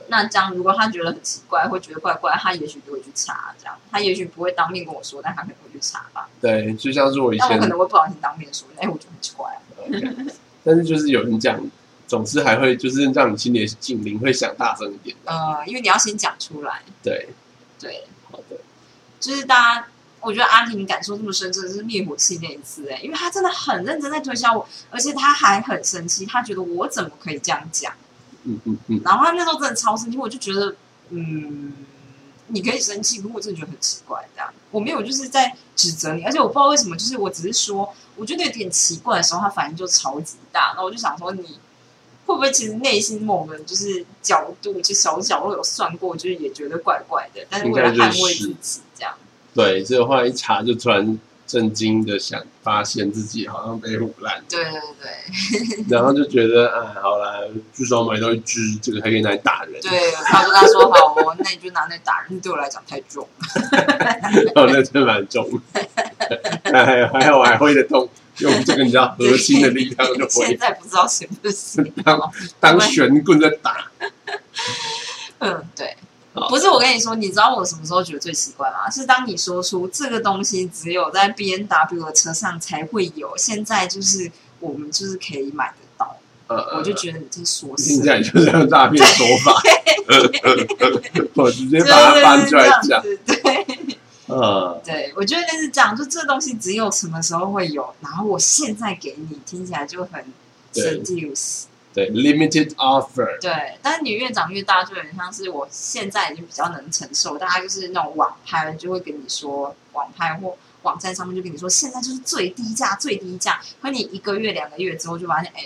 Speaker 1: 那这样，如果他觉得很奇怪，会觉得怪怪，他也许就会去查。这样，他也许不会当面跟我说，但他可能会去查吧。
Speaker 2: 对，就像是我以前，
Speaker 1: 我可能会不小心当面说，哎，我觉得很奇怪。<laughs>
Speaker 2: 但是就是有人讲，总是还会就是让你心里警铃会响大声一点。
Speaker 1: 呃，因为你要先讲出来。
Speaker 2: 对，
Speaker 1: 对，
Speaker 2: 好的，
Speaker 1: 就是大家。我觉得阿婷感受这么深，真的是灭火器那一次哎，因为他真的很认真在推销我，而且他还很生气，他觉得我怎么可以这样讲？
Speaker 2: 嗯嗯嗯。
Speaker 1: 然后他那时候真的超生气，我就觉得，嗯，你可以生气，不过我真的觉得很奇怪，这样我没有就是在指责你，而且我不知道为什么，就是我只是说，我觉得有点奇怪的时候，他反应就超级大，那我就想说，你会不会其实内心某个就是角度，就小角落有算过，就是也觉得怪怪的，但是为了捍卫自己这样。
Speaker 2: 对，所以后来一查，就突然震惊的想发现自己好像被唬烂。
Speaker 1: 对对对。
Speaker 2: 然后就觉得，哎，好啦，至少买到一只，这个还可以拿来打人。
Speaker 1: 对，他跟他说好哦，那你就拿那打人，对我来讲太重。<laughs>
Speaker 2: 哦，那真蛮重。还 <laughs> 有还有，我还会的动，用这个你知道核心的力量就会。
Speaker 1: 现在不知道行不行？
Speaker 2: 当当悬棍在打。
Speaker 1: 嗯，对。不是我跟你说，你知道我什么时候觉得最奇怪吗？是当你说出这个东西只有在 B N W 的车上才会有，现在就是我们就是可以买得到，呃，我就觉得你在说，
Speaker 2: 听起来就是用诈骗手法，<laughs> 我直接把它搬出来讲，
Speaker 1: 对，呃，对，我觉得那是这样，就这东西只有什么时候会有，然后我现在给你，听起来就很 seduce。
Speaker 2: 对，limited offer。
Speaker 1: 对，但是你越长越大，就有点像是我现在已经比较能承受。大家就是那种网拍，就会跟你说，网拍或网站上面就跟你说，现在就是最低价，最低价。可你一个月、两个月之后，就发现，哎，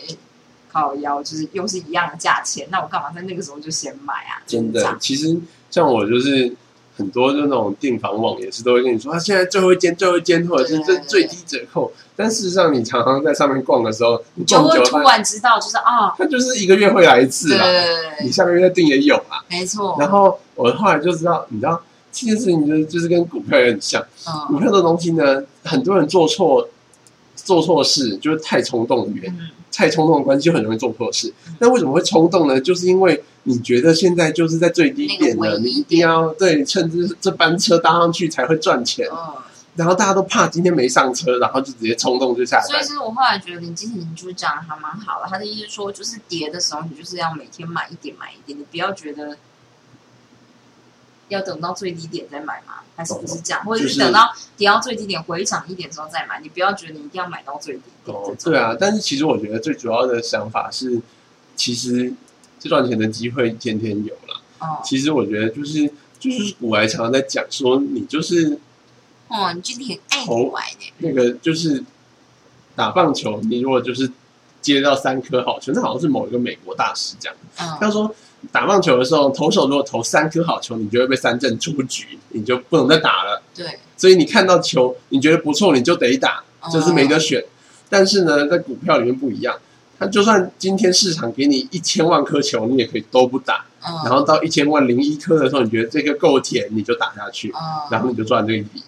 Speaker 1: 靠腰，就是又是一样的价钱。那我干嘛在那个时候就先买啊？
Speaker 2: 真的，其实像我就是。很多那种订房网也是都会跟你说，他现在最后一间、最后一间，或者是最最低折扣。但事实上，你常常在上面逛的时候，你
Speaker 1: 就会突然知道，就是啊，
Speaker 2: 他就是一个月会来一次啊。你下个月订也有啊，
Speaker 1: 没错。
Speaker 2: 然后我后来就知道，你知道这件事情就是就是跟股票也很像。股票的东西呢，很多人做错做错事，就是太冲动的原因。太冲动的关系就很容易做错事。那为什么会冲动呢？就是因为你觉得现在就是在最低点了，你一定要对趁这这班车搭上去才会赚钱。然后大家都怕今天没上车，然后就直接冲动就下来。
Speaker 1: 所以其实我后来觉得林金婷就是讲的还蛮好的。他的意思说，就是跌的时候，你就是要每天买一点买一点，你不要觉得要等到最低点再买吗，还是不是这样？或者是等到跌到最低点回涨一点之后再买？你不要觉得你一定要买到最低点。
Speaker 2: 对啊，但是其实我觉得最主要的想法是，其实赚钱的机会天天有了。哦，其实我觉得就是就是古来常常在讲说，你就是。
Speaker 1: 哦，你就是很爱玩的。
Speaker 2: 那个就是打棒球，你如果就是接到三颗好球，那好像是某一个美国大师讲的。他说，打棒球的时候，投手如果投三颗好球，你就会被三振出局，你就不能再打了。
Speaker 1: 对，
Speaker 2: 所以你看到球，你觉得不错，你就得打，就是没得选。但是呢，在股票里面不一样，它就算今天市场给你一千万颗球，你也可以都不打。然后到一千万零一颗的时候，你觉得这个够甜，你就打下去，然后你就赚这一笔。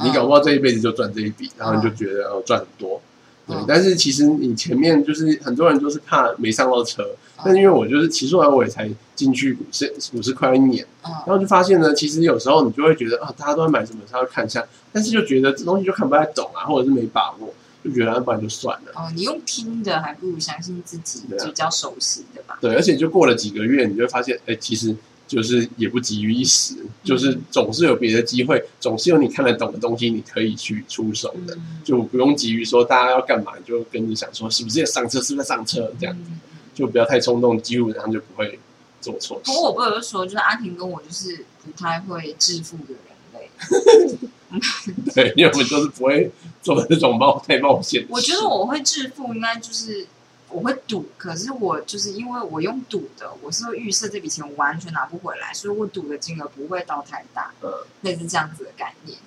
Speaker 2: 你搞不好这一辈子就赚这一笔，然后你就觉得哦赚很多。对，但是其实你前面就是很多人都是怕没上到车，但因为我就是骑出来我也才进去股市，股市快一年，然后就发现呢，其实有时候你就会觉得啊，大家都在买什么，他要看一下，但是就觉得这东西就看不太懂啊，或者是没把握，就觉得不然就算了。
Speaker 1: 哦，你用听的还不如相信自己比较熟悉的吧？
Speaker 2: 对，而且就过了几个月，你就会发现，哎，其实。就是也不急于一时，就是总是有别的机会，总是有你看得懂的东西，你可以去出手的，就不用急于说大家要干嘛，就跟你想说是不是要上车，是不是上车这样子，就不要太冲动，基本上就不会做错。
Speaker 1: 不过我不有说，就是阿婷跟我就是不太会致富的人类，<laughs>
Speaker 2: 对，因为我们都是不会做这种冒太冒险。
Speaker 1: 我觉得我会致富，应该就是。我会赌，可是我就是因为我用赌的，我是会预设这笔钱我完全拿不回来，所以我赌的金额不会到太大，类似这样子的概念，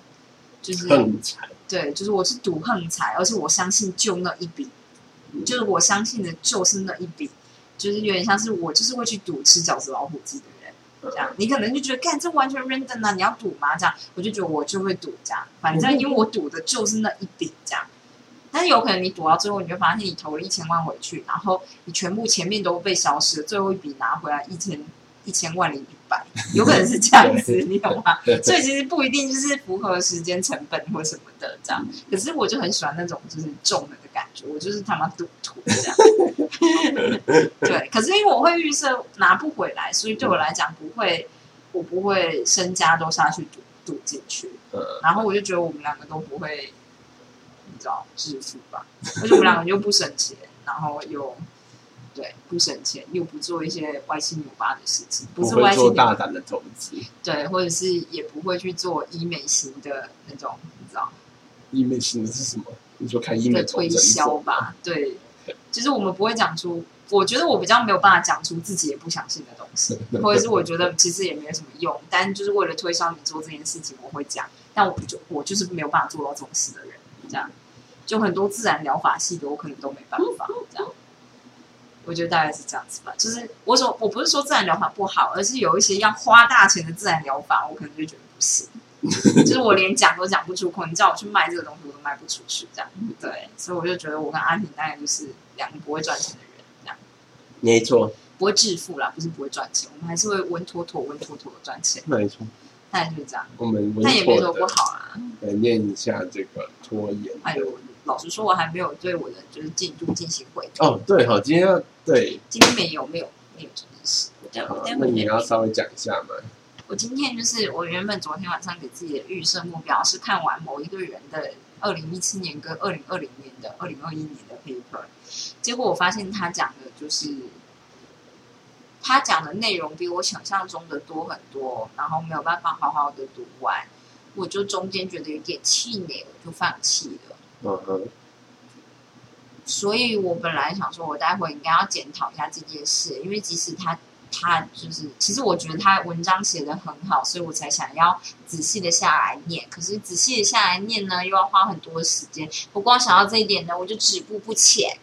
Speaker 1: 就是
Speaker 2: 横财，
Speaker 1: 对，就是我是赌横财，而且我相信就那一笔，就是我相信的就是那一笔，就是有点像是我就是会去赌吃饺子老虎机的人，这样你可能就觉得，干这完全 random 啊，你要赌吗？这样我就觉得我就会赌这样，反正因为我赌的就是那一笔这样。但是有可能你赌到最后，你就发现你投了一千万回去，然后你全部前面都被消失了，最后一笔拿回来一千一千万零一百，<laughs> 有可能是这样子，你懂吗？所以其实不一定就是符合时间成本或什么的这样。可是我就很喜欢那种就是中了的感觉，我就是他妈赌徒这样。<laughs> 对，可是因为我会预设拿不回来，所以对我来讲不会，我不会身家都下去赌赌进去。然后我就觉得我们两个都不会。找致富吧，而且我们两个又不省钱，然后又对不省钱，又不做一些歪七扭八的事情，
Speaker 2: 不是歪七扭大胆的投资，
Speaker 1: 对，或者是也不会去做医美型的那种，你知道？
Speaker 2: 医美型的是什么？你说看医美
Speaker 1: 推销吧？对，其实我们不会讲出，我觉得我比较没有办法讲出自己也不相信的东西，<laughs> 或者是我觉得其实也没有什么用，但就是为了推销你做这件事情，我会讲，但我就我就是没有办法做到这种事的人，这样。就很多自然疗法系的，我可能都没办法这样。我觉得大概是这样子吧。就是我说，我不是说自然疗法不好，而是有一些要花大钱的自然疗法，我可能就觉得不行。就是我连讲都讲不出口，你叫我去卖这个东西，我都卖不出去。这样对，所以我就觉得我跟阿婷大概就是两个不会赚钱的人。这样
Speaker 2: 没错，
Speaker 1: 不会致富啦，不是不会赚钱，我们还是会稳妥妥、稳妥妥的赚钱。
Speaker 2: 没错。
Speaker 1: 大概就是这样。
Speaker 2: 我们
Speaker 1: 那也没什么不好啊。
Speaker 2: 来念一下这个拖延。
Speaker 1: 哎呦。老实说，我还没有对我的就是进度进行回
Speaker 2: 哦，对，好，今天要对，
Speaker 1: 今天没有没有没有这件事。
Speaker 2: 那你要稍微讲一下吗？
Speaker 1: 我今天就是我原本昨天晚上给自己的预设目标是看完某一个人的二零一七年跟二零二零年的二零二一年的 paper，结果我发现他讲的就是他讲的内容比我想象中的多很多，然后没有办法好好的读完，我就中间觉得有点气馁，我就放弃了。嗯哼，所以我本来想说，我待会应该要检讨一下这件事，因为即使他他就是，其实我觉得他文章写的很好，所以我才想要仔细的下来念。可是仔细的下来念呢，又要花很多时间。不光想到这一点呢，我就止步不前。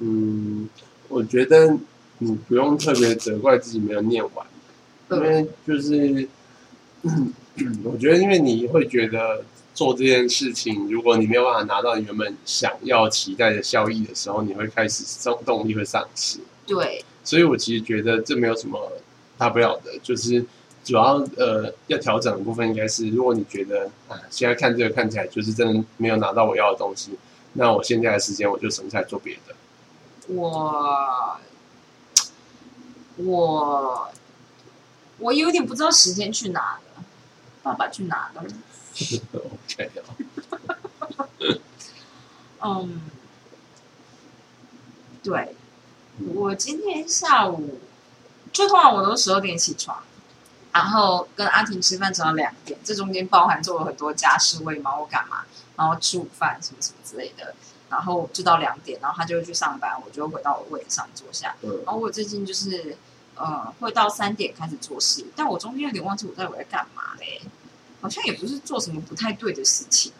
Speaker 2: 嗯，我觉得你不用特别责怪自己没有念完，因为就是，<clears throat> 我觉得因为你会觉得。做这件事情，如果你没有办法拿到你原本想要期待的效益的时候，你会开始动动力会丧失。
Speaker 1: 对，
Speaker 2: 所以我其实觉得这没有什么大不了的，就是主要呃要调整的部分应该是，如果你觉得啊现在看这个看起来就是真的没有拿到我要的东西，那我现在的时间我就省下来做别的。
Speaker 1: 我我我有点不知道时间去哪了，爸爸去哪了
Speaker 2: ？OK <laughs>
Speaker 1: 嗯，对，我今天下午就通常我都十二点起床，然后跟阿婷吃饭吃到两点，这中间包含做了很多家事、喂猫、干嘛，然后吃午饭什么什么之类的，然后就到两点，然后他就会去上班，我就回到我位置上坐下。然后我最近就是呃，会到三点开始做事，但我中间有点忘记我在我在干嘛嘞，好像也不是做什么不太对的事情。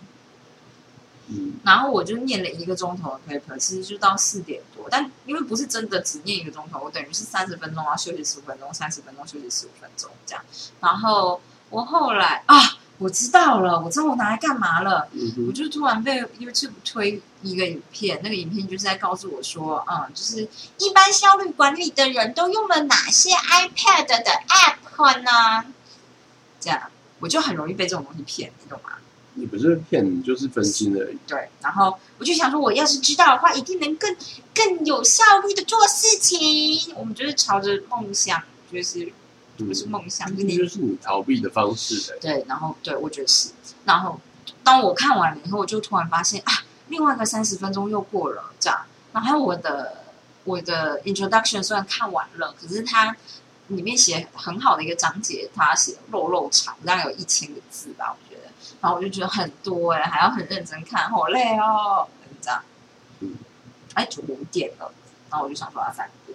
Speaker 2: 嗯，
Speaker 1: 然后我就念了一个钟头的 paper，其实就到四点多，但因为不是真的只念一个钟头，我等于是三十分钟啊，休息十五分钟，三十分钟休息十五分钟这样。然后我后来啊，我知道了，我知道我拿来干嘛了，我就突然被 YouTube 推一个影片，那个影片就是在告诉我说，嗯，就是一般效率管理的人都用了哪些 iPad 的 App 呢？这样我就很容易被这种东西骗，你懂吗？
Speaker 2: 你不是骗你，就是分心而已。
Speaker 1: 对，然后我就想说，我要是知道的话，一定能更更有效率的做事情。我们就是朝着梦想，就是不是梦想，
Speaker 2: 这就是你逃避的方式。
Speaker 1: 对，然后对我觉得是，然后当我看完了以后，我就突然发现啊，另外一个三十分钟又过了，这样。然后我的我的 introduction 虽然看完了，可是它里面写很好的一个章节，他写肉肉长，大概有一千个字吧。我觉得然后我就觉得很多哎，还要很认真看，好累哦，这样。嗯，哎，就五点了，然后我就想说要散步，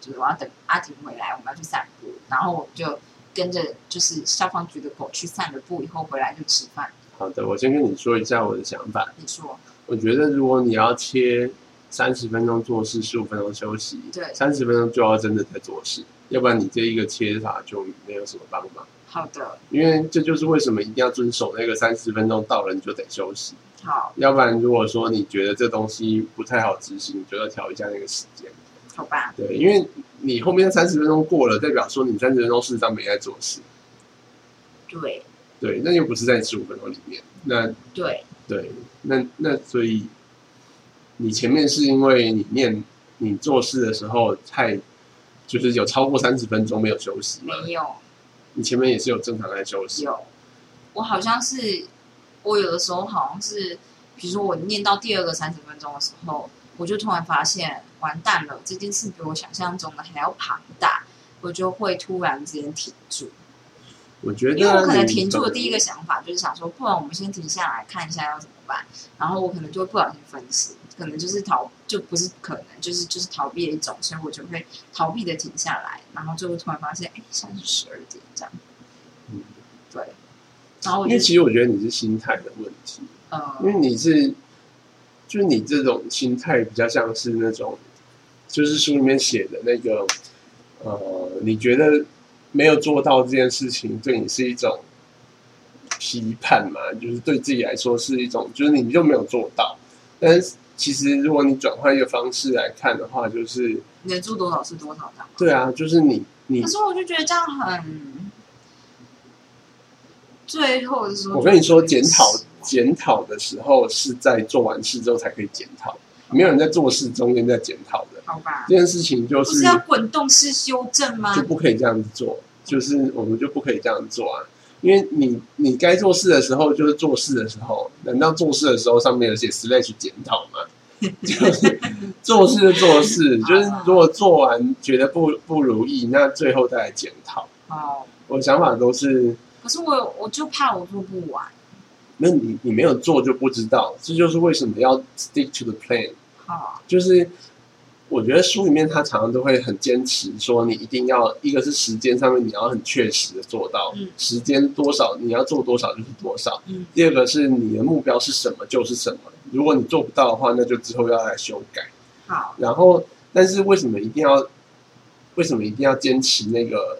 Speaker 1: 就是我要等阿婷回来，我们要去散步。然后我就跟着就是消防局的狗去散了步，以后回来就吃饭。
Speaker 2: 好的，我先跟你说一下我的想法。
Speaker 1: 你说，
Speaker 2: 我觉得如果你要切三十分钟做事，十五分钟休息，
Speaker 1: 对，
Speaker 2: 三十分钟就要真的在做事，要不然你这一个切法就没有什么帮忙。
Speaker 1: 好的，
Speaker 2: 因为这就是为什么一定要遵守那个三十分钟到了你就得休息。
Speaker 1: 好，
Speaker 2: 要不然如果说你觉得这东西不太好执行，你就要调一下那个时间。
Speaker 1: 好吧。
Speaker 2: 对，因为你后面三十分钟过了，代表说你三十分钟事实上没在做事。
Speaker 1: 对。
Speaker 2: 对，那又不是在十五分钟里面。那
Speaker 1: 对
Speaker 2: 对，那那所以你前面是因为你念你做事的时候太就是有超过三十分钟没有休息
Speaker 1: 吗？没有。
Speaker 2: 你前面也是有正常在休息。
Speaker 1: 有，我好像是，我有的时候好像是，比如说我念到第二个三十分钟的时候，我就突然发现完蛋了，这件事比我想象中的还要庞大，我就会突然之间停住。
Speaker 2: 我觉得，
Speaker 1: 因为我可能停住的第一个想法就是想说，不然我们先停下来看一下要怎么办，然后我可能就会不小心分析。可能就是逃，就不是可能，就是就是逃避的一种，所以我就会逃避的停下来，然后就会突然发现，哎，现在是十二点这样。嗯，对。然后
Speaker 2: 因为其实我觉得你是心态的问题，嗯，因为你是，就是你这种心态比较像是那种，就是书里面写的那个，呃，你觉得没有做到这件事情，对你是一种批判嘛？就是对自己来说是一种，就是你就没有做到，但是。其实，如果你转换一个方式来看的话，就是
Speaker 1: 能做多少是多少的。
Speaker 2: 对啊，就是你你。
Speaker 1: 可是我就觉得这样很，最后的时候，
Speaker 2: 我跟你说，检讨检讨的时候是在做完事之后才可以检讨，没有人在做事中间在检讨的。
Speaker 1: 好吧，
Speaker 2: 这件事情就是
Speaker 1: 要滚动式修正吗？
Speaker 2: 就不可以这样子做，就是我们就不可以这样做啊。因为你你该做事的时候就是做事的时候，难道做事的时候上面有写 slash 检讨吗？<laughs> 就是做事就做事，就是如果做完觉得不不如意，那最后再来检讨。哦，我想法都是。
Speaker 1: 可是我我就怕我做不完。
Speaker 2: 那你你没有做就不知道，这就是为什么要 stick to the plan。好，就是。我觉得书里面他常常都会很坚持说，你一定要一个是时间上面你要很确实的做到，时间多少你要做多少就是多少。第二个是你的目标是什么就是什么，如果你做不到的话，那就之后要来修改。
Speaker 1: 好，
Speaker 2: 然后但是为什么一定要为什么一定要坚持那个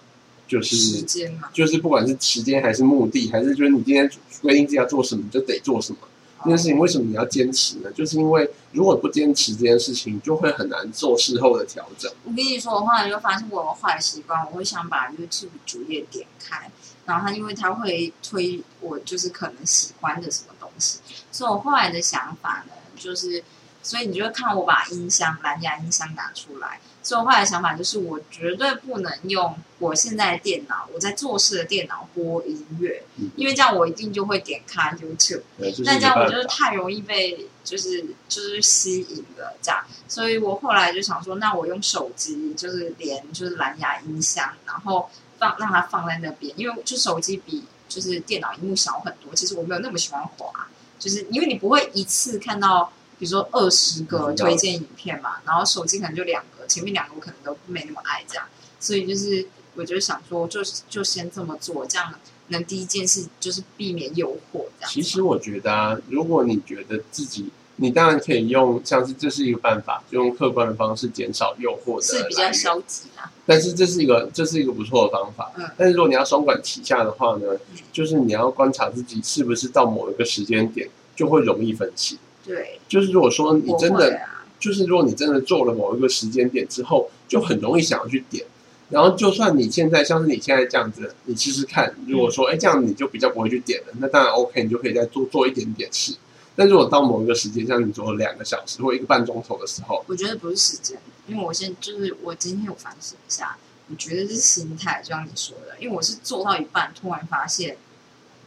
Speaker 2: 就是
Speaker 1: 时间嘛？
Speaker 2: 就是不管是时间还是目的，还是就是你今天规定自己要做什么就得做什么。这件事情为什么你要坚持呢？就是因为如果不坚持这件事情，就会很难做事后的调整。
Speaker 1: 我跟你说，我后来就发现我有坏习惯，我会想把 YouTube 主页点开，然后它因为它会推我就是可能喜欢的什么东西，所以我后来的想法呢，就是，所以你就会看我把音箱蓝牙音箱拿出来。所以我后来想法就是，我绝对不能用我现在的电脑，我在做事的电脑播音乐，因为这样我一定就会点开 YouTube，那这样我就是太容易被就是就是吸引了这样。所以我后来就想说，那我用手机就是连就是蓝牙音箱，然后放让它放在那边，因为就手机比就是电脑荧幕小很多，其实我没有那么喜欢滑，就是因为你不会一次看到比如说二十个推荐影片嘛，然后手机可能就两。前面两个我可能都没那么爱这样，所以就是我就想说，就就先这么做，这样能第一件事就是避免诱惑。这样。
Speaker 2: 其实我觉得啊，如果你觉得自己。你当然可以用，像是这是一个办法，就用客观的方式减少诱惑的，
Speaker 1: 是比较消极啊。
Speaker 2: 但是这是一个，这是一个不错的方法。嗯。但是如果你要双管齐下的话呢，就是你要观察自己是不是到某一个时间点就会容易分歧。
Speaker 1: 对。
Speaker 2: 就是如果说你真的，就是如果你真的做了某一个时间点之后，就很容易想要去点。然后就算你现在像是你现在这样子，你试试看，如果说哎这样你就比较不会去点了，那当然 OK，你就可以再做做一点点事。但如果到某一个时间，像你做了两个小时或一个半钟头的时候，
Speaker 1: 我觉得不是时间，因为我现就是我今天有反省一下，我觉得是心态，就像你说的，因为我是做到一半，突然发现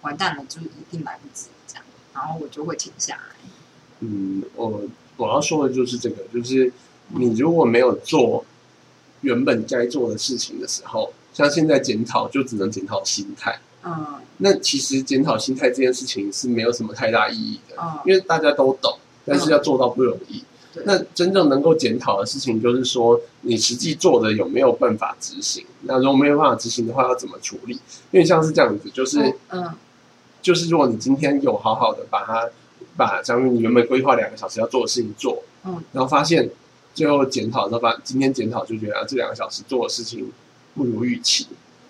Speaker 1: 完蛋了，就是一定来不及这样，然后我就会停下来。
Speaker 2: 嗯，我我要说的就是这个，就是你如果没有做原本该做的事情的时候，像现在检讨，就只能检讨心态。嗯，那其实检讨心态这件事情是没有什么太大意义的，因为大家都懂，但是要做到不容易。那真正能够检讨的事情，就是说你实际做的有没有办法执行？那如果没有办法执行的话，要怎么处理？因为像是这样子，就是嗯，就是如果你今天有好好的把它把，假如你原本规划两个小时要做的事情做，嗯，然后发现最后检讨后把，今天检讨就觉得这两个小时做的事情不如预期。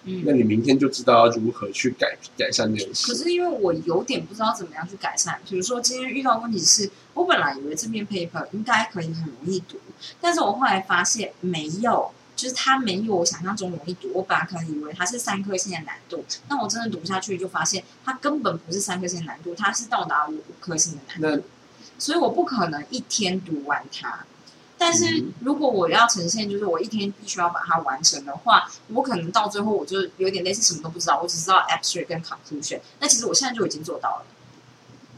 Speaker 2: 嗯那你明天就知道要如何去改改善这件事。
Speaker 1: 可是因为我有点不知道怎么样去改善，比如说今天遇到问题是，我本来以为这篇 paper 应该可以很容易读，但是我后来发现没有，就是它没有我想象中容易读。我本来可能以为它是三颗星的难度，但我真的读下去就发现它根本不是三颗星难度，它是到达五颗星的难度，所以我不可能一天读完它。但是如果我要呈现，就是我一天必须要把它完成的话，我可能到最后我就有点类似什么都不知道，我只知道 abstract 跟 conclusion。那其实我现在就已经做到了。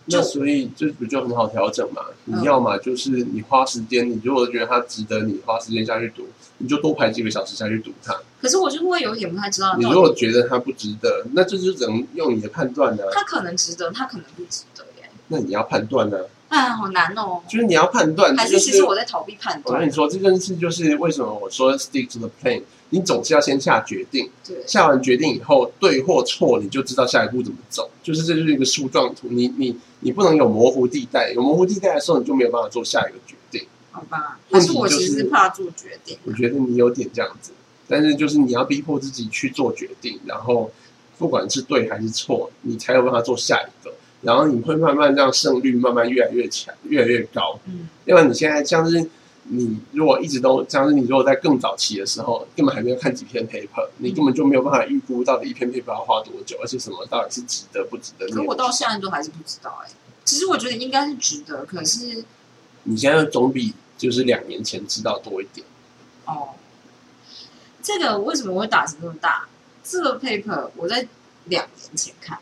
Speaker 2: 那所以这不就很好调整嘛？你要嘛就是你花时间，你如果觉得它值得你花时间下去读，你就多排几个小时下去读它。
Speaker 1: 可是我就会有一点不太知道。
Speaker 2: 你如果觉得它不值得，那这就只能用你的判断呢。
Speaker 1: 它可能值得，它可能不值得耶。
Speaker 2: 那你要判断呢？
Speaker 1: 啊，好难哦！
Speaker 2: 就是你要判断，
Speaker 1: 还是其实我在逃避判断？
Speaker 2: 我跟你说，这件事就是为什么我说 stick to the plan，你总是要先下决定。
Speaker 1: 对，
Speaker 2: 下完决定以后，对或错，你就知道下一步怎么走。就是这就是一个树状图，你你你不能有模糊地带，有模糊地带的时候，你就没有办法做下一个决定。
Speaker 1: 好吧，但是我其实怕做决定。
Speaker 2: 我觉得你有点这样子，但是就是你要逼迫自己去做决定，然后不管是对还是错，你才有办法做下一个。然后你会慢慢让胜率慢慢越来越强，越来越高。嗯，因为你现在像是你如果一直都像是你如果在更早期的时候，根本还没有看几篇 paper，你根本就没有办法预估到底一篇 paper 要花多久，而且什么到底是值得不值得。
Speaker 1: 可我到现在都还是不知道哎。其实我觉得应该是值得，可是
Speaker 2: 你现在总比就是两年前知道多一点。
Speaker 1: 哦，这个为什么会打成那么大？这个 paper 我在两年前看。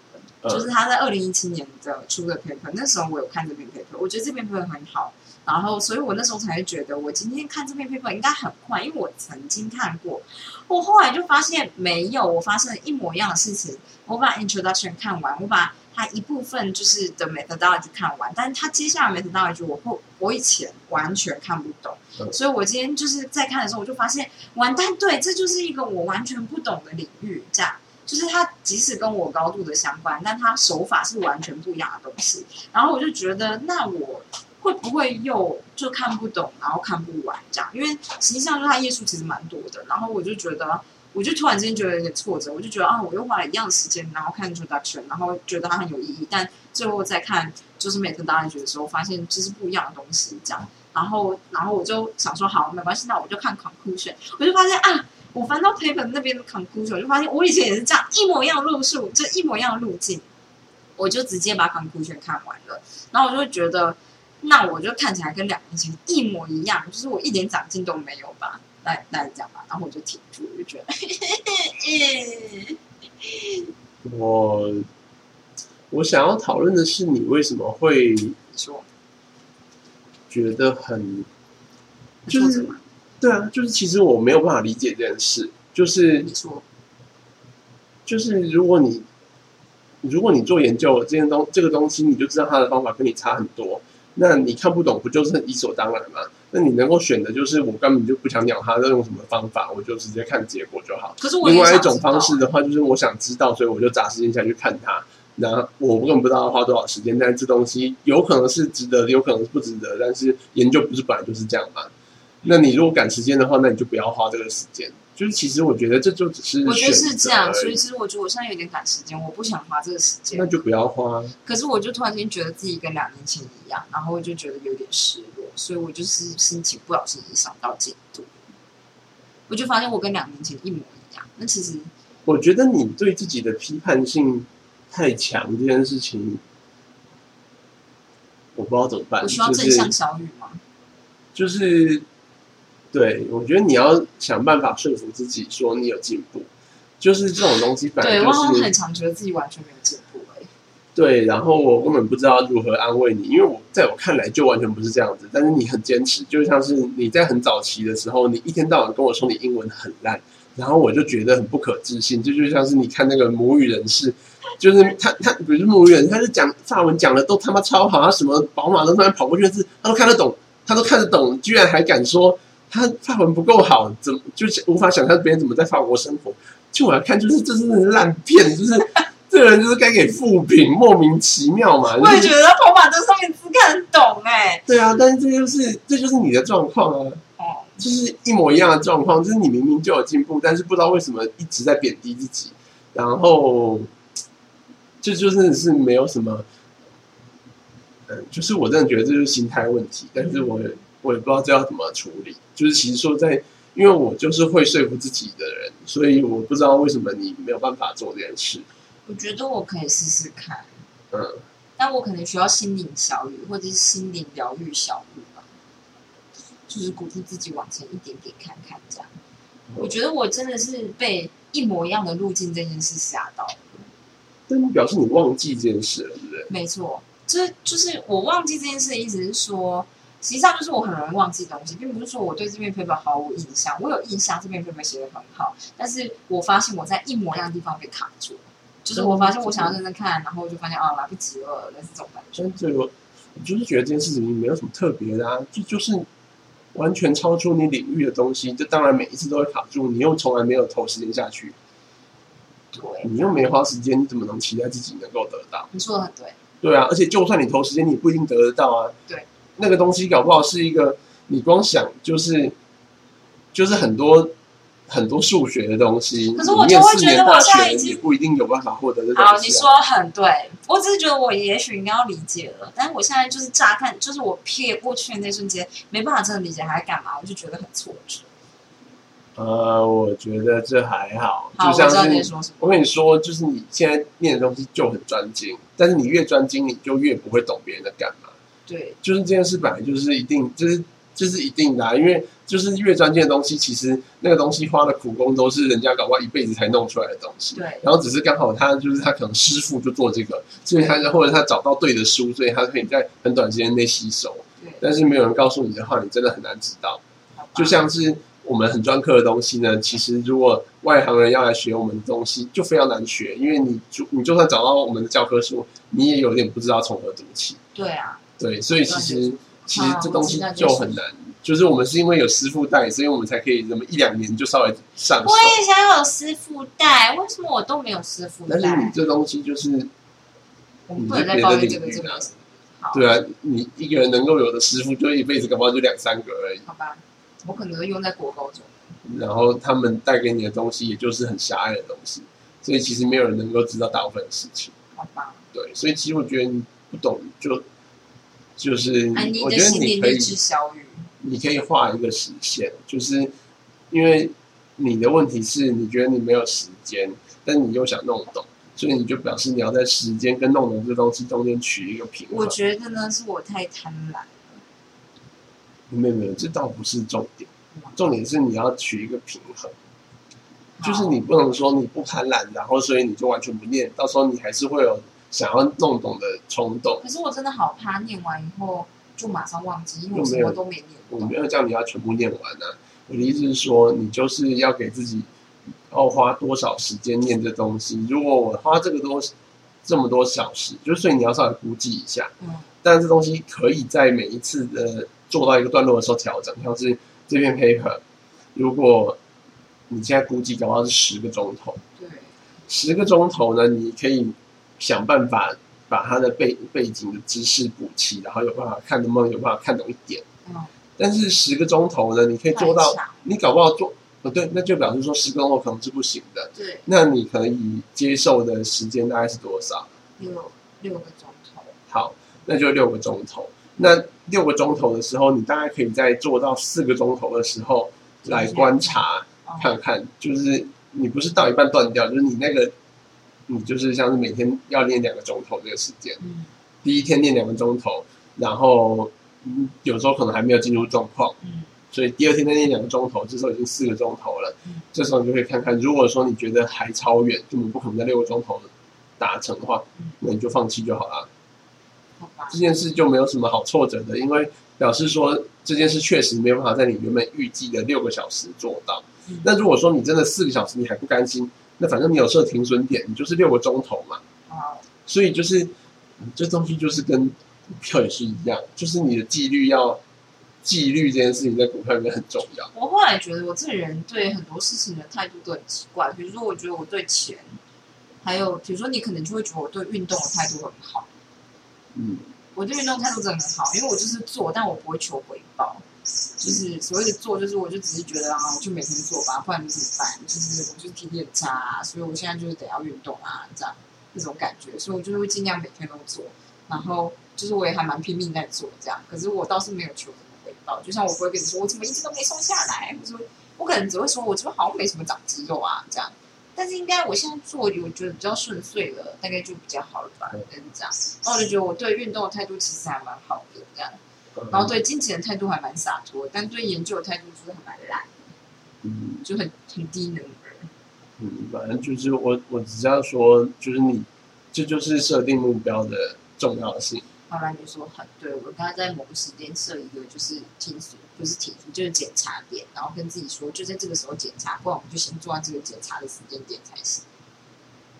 Speaker 1: 就是他在二零一七年的出的 paper，那时候我有看这篇 paper，我觉得这篇 paper 很好，然后所以我那时候才会觉得我今天看这篇 paper 应该很快，因为我曾经看过，我后来就发现没有，我发生了一模一样的事情。我把 introduction 看完，我把它一部分就是的 methodology 看完，但是他接下来 methodology 我后我以前完全看不懂，所以我今天就是在看的时候，我就发现完蛋，对，这就是一个我完全不懂的领域，这样。就是它，即使跟我高度的相关，但它手法是完全不一样的东西。然后我就觉得，那我会不会又就看不懂，然后看不完这样？因为实际上，就它页数其实蛮多的。然后我就觉得，我就突然间觉得有点挫折。我就觉得啊，我又花了一样的时间，然后看 introduction，然后觉得它很有意义，但最后再看就是每次答案学的时候，发现这是不一样的东西这样。然后，然后我就想说，好，没关系，那我就看 conclusion。我就发现啊。我翻到 paper 那边的 conclusion，就发现我以前也是这样一模一样的路数，就一模一样的路径，我就直接把 conclusion 看完了。然后我就会觉得，那我就看起来跟两年前一模一样，就是我一点长进都没有吧？来来讲吧。然后我就停住，我就觉得，<laughs>
Speaker 2: 我我想要讨论的是，你为什么会
Speaker 1: 说
Speaker 2: 觉得很就是。对啊，就是其实我没有办法理解这件事，就是，就是如果你如果你做研究这件东这个东西，你就知道他的方法跟你差很多，那你看不懂，不就是理所当然吗？那你能够选的就是我根本就不想鸟他，用什么方法，我就直接看结果就好。
Speaker 1: 可是我
Speaker 2: 另外一种方式的话，就是我想知道，所以我就砸时间下去看它。那我根本不知道要花多少时间，但是这东西有可能是值得，有可能是不值得。但是研究不是本来就是这样吗？那你如果赶时间的话，那你就不要花这个时间。就是其实我觉得这就只是
Speaker 1: 我觉得是这样，所以其实我觉得我现在有点赶时间，我不想花这个时间，
Speaker 2: 那就不要花。
Speaker 1: 可是我就突然间觉得自己跟两年前一样，然后我就觉得有点失落，所以我就是心情不小心影响到进度。我就发现我跟两年前一模一样。那其实
Speaker 2: 我觉得你对自己的批判性太强这件事情，我不知道怎么办。
Speaker 1: 我需要正向小雨吗？
Speaker 2: 就是。对，我觉得你要想办法说服自己说你有进步，就是这种东西。
Speaker 1: 对，我好像很常觉得自己完全没有进步哎。
Speaker 2: 对，然后我根本不知道如何安慰你，因为我在我看来就完全不是这样子。但是你很坚持，就像是你在很早期的时候，你一天到晚跟我说你英文很烂，然后我就觉得很不可置信。这就像是你看那个母语人士，就是他他比如母语人，他就讲法文讲的都他妈超好，他什么宝马都突然跑过去字，他都看得懂，他都看得懂，居然还敢说。他法文不够好，怎么就是无法想象别人怎么在法国生活？就我来看，就是这是烂片，就是 <laughs> 这个人就是该给负评，莫名其妙嘛。
Speaker 1: 我也觉得跑马灯上面字看得懂哎。
Speaker 2: 对啊，但是这就是这就是你的状况啊，哦，就是一模一样的状况，就是你明明就有进步，但是不知道为什么一直在贬低自己，然后这就真的是没有什么，嗯，就是我真的觉得这就是心态问题，但是我。我也不知道这要怎么处理，就是其实说在，因为我就是会说服自己的人，所以我不知道为什么你没有办法做这件事。
Speaker 1: 我觉得我可以试试看，嗯，但我可能需要心灵小雨或者是心灵疗愈小雨吧，就是鼓励自己往前一点点看看这样。我觉得我真的是被一模一样的路径这件事吓到了，
Speaker 2: 但表示你忘记这件事了，对不对？
Speaker 1: 没错，就是就是我忘记这件事的意思是说。实际上就是我很容易忘记东西，并不是说我对这篇 paper 毫无印象。我有印象这篇 paper 写的很好，但是我发现我在一模一样的地方被卡住了。就是我发现我想要认真看，然后就发现啊来不及了，类似这种感觉。
Speaker 2: 这个我就是觉得这件事情没有什么特别的啊，就就是完全超出你领域的东西，这当然每一次都会卡住。你又从来没有投时间下去，
Speaker 1: 对，
Speaker 2: 你又没花时间，你怎么能期待自己能够得到？
Speaker 1: 你说的很对。
Speaker 2: 对啊，而且就算你投时间，你不一定得得到啊。
Speaker 1: 对。
Speaker 2: 那个东西搞不好是一个，你光想就是，就是很多很多数学的东西。
Speaker 1: 可是我就会觉得我现在已经
Speaker 2: 不一定有办法获得的。
Speaker 1: 好，你说很对，我只是觉得我也许应该要理解了，但是我现在就是乍看，就是我瞥过去的那瞬间，没办法真的理解他在干嘛，我就觉得很挫折。
Speaker 2: 呃，我觉得这还好，就像是我跟你说，就是你现在念的东西就很专精，但是你越专精，你就越不会懂别人的干嘛。
Speaker 1: 对，
Speaker 2: 就是这件事本来就是一定，就是就是一定的，因为就是越专业的东西，其实那个东西花的苦功都是人家搞不好一辈子才弄出来的东西。
Speaker 1: 对，
Speaker 2: 然后只是刚好他就是他可能师傅就做这个，所以他或者他找到对的书，所以他可以在很短时间内吸收。对，但是没有人告诉你的话，你真的很难知道。就像是我们很专科的东西呢，其实如果外行人要来学我们的东西，就非常难学，因为你就你就算找到我们的教科书，你也有点不知道从何读起。
Speaker 1: 对啊。
Speaker 2: 对，所以其实其实这东西就很难，就是我们是因为有师傅带，所以我们才可以这么一两年就稍微上手。
Speaker 1: 我也想要有师傅带，为什么我都没有师傅
Speaker 2: 带？但是你这东西就是，
Speaker 1: 你在别的领域啊，
Speaker 2: 对啊，你一个人能够有的师傅，就一辈子搞不好就两三个而已。
Speaker 1: 好吧，我可能用在国高中。
Speaker 2: 然后他们带给你的东西，也就是很狭隘的东西，所以其实没有人能够知道大部分的事情。
Speaker 1: 好吧，
Speaker 2: 对，所以其实我觉得你不懂就。就是，我觉得你可以，你可以画一个实线，就是因为你的问题是你觉得你没有时间，但你又想弄懂，所以你就表示你要在时间跟弄懂这东西中间取一个平衡。
Speaker 1: 我觉得呢，是我太贪婪了。
Speaker 2: 没有没有，这倒不是重点，重点是你要取一个平衡，就是你不能说你不贪婪，然后所以你就完全不念，到时候你还是会有。想要弄懂的冲动，
Speaker 1: 可是我真的好怕念完以后就马上忘记，因为我什么都没念。
Speaker 2: 我没有叫你要全部念完啊，我的意思是说，你就是要给自己要花多少时间念这东西。如果我花这个多这么多小时，就所以你要稍微估计一下。嗯。但是这东西可以在每一次的做到一个段落的时候调整，像是这篇 paper，如果你现在估计搞不好是十个钟头，
Speaker 1: 对，
Speaker 2: 十个钟头呢，你可以想办法把他的背背景的知识补齐，然后有办法看能不能有办法看懂一点。嗯，但是十个钟头呢，你可以做到，你搞不好做不对，那就表示说十个钟头可能是不行的。
Speaker 1: 对，
Speaker 2: 那你可以接受的时间大概是多少？
Speaker 1: 六六个钟头。
Speaker 2: 好，那就六个钟头。那六个钟头的时候，你大概可以在做到四个钟头的时候来观察。看看，就是你不是到一半断掉，就是你那个，你就是像是每天要练两个钟头这个时间，第一天练两个钟头，然后有时候可能还没有进入状况，所以第二天再练两个钟头，这时候已经四个钟头了，这时候你就可以看看，如果说你觉得还超远，根本不可能在六个钟头达成的话，那你就放弃就好了。这件事就没有什么好挫折的，因为表示说这件事确实没有办法在你原本预计的六个小时做到。那如果说你真的四个小时你还不甘心，那反正你有设停损点，你就是六个钟头嘛。所以就是这东西就是跟股票也是一样，就是你的纪律要纪律这件事情在股票里面很重要。
Speaker 1: 我后来觉得我这个人对很多事情的态度都很奇怪，比如说我觉得我对钱，还有比如说你可能就会觉得我对运动的态度很好。嗯，我对运动态度真的很好，因为我就是做，但我不会求回报。就是所谓的做，就是我就只是觉得啊，我就每天做吧，不然你怎么办？就是我就体力很差，啊，所以我现在就是得要运动啊，这样那种感觉，所以我就是会尽量每天都做，然后就是我也还蛮拼命在做这样。可是我倒是没有求什么回报，就像我不会跟你说我怎么一直都没瘦下来，我说我可能只会说我这边好像没什么长肌肉啊这样。但是应该我现在做，我觉得比较顺遂了，大概就比较好了吧，这样。然后我就觉得我对运动的态度其实还蛮好的这样。然后对金钱的态度还蛮洒脱，但对研究的态度就是很蛮烂，嗯，就很很低能儿。
Speaker 2: 嗯，反正就是我我只要说，就是你，这就是设定目标的重要性。
Speaker 1: 好啦，你说很对，我刚才在某个时间设一个，就是停损，不是停损，就是检查点，然后跟自己说，就在这个时候检查，不然我们就先做到这个检查的时间点才行。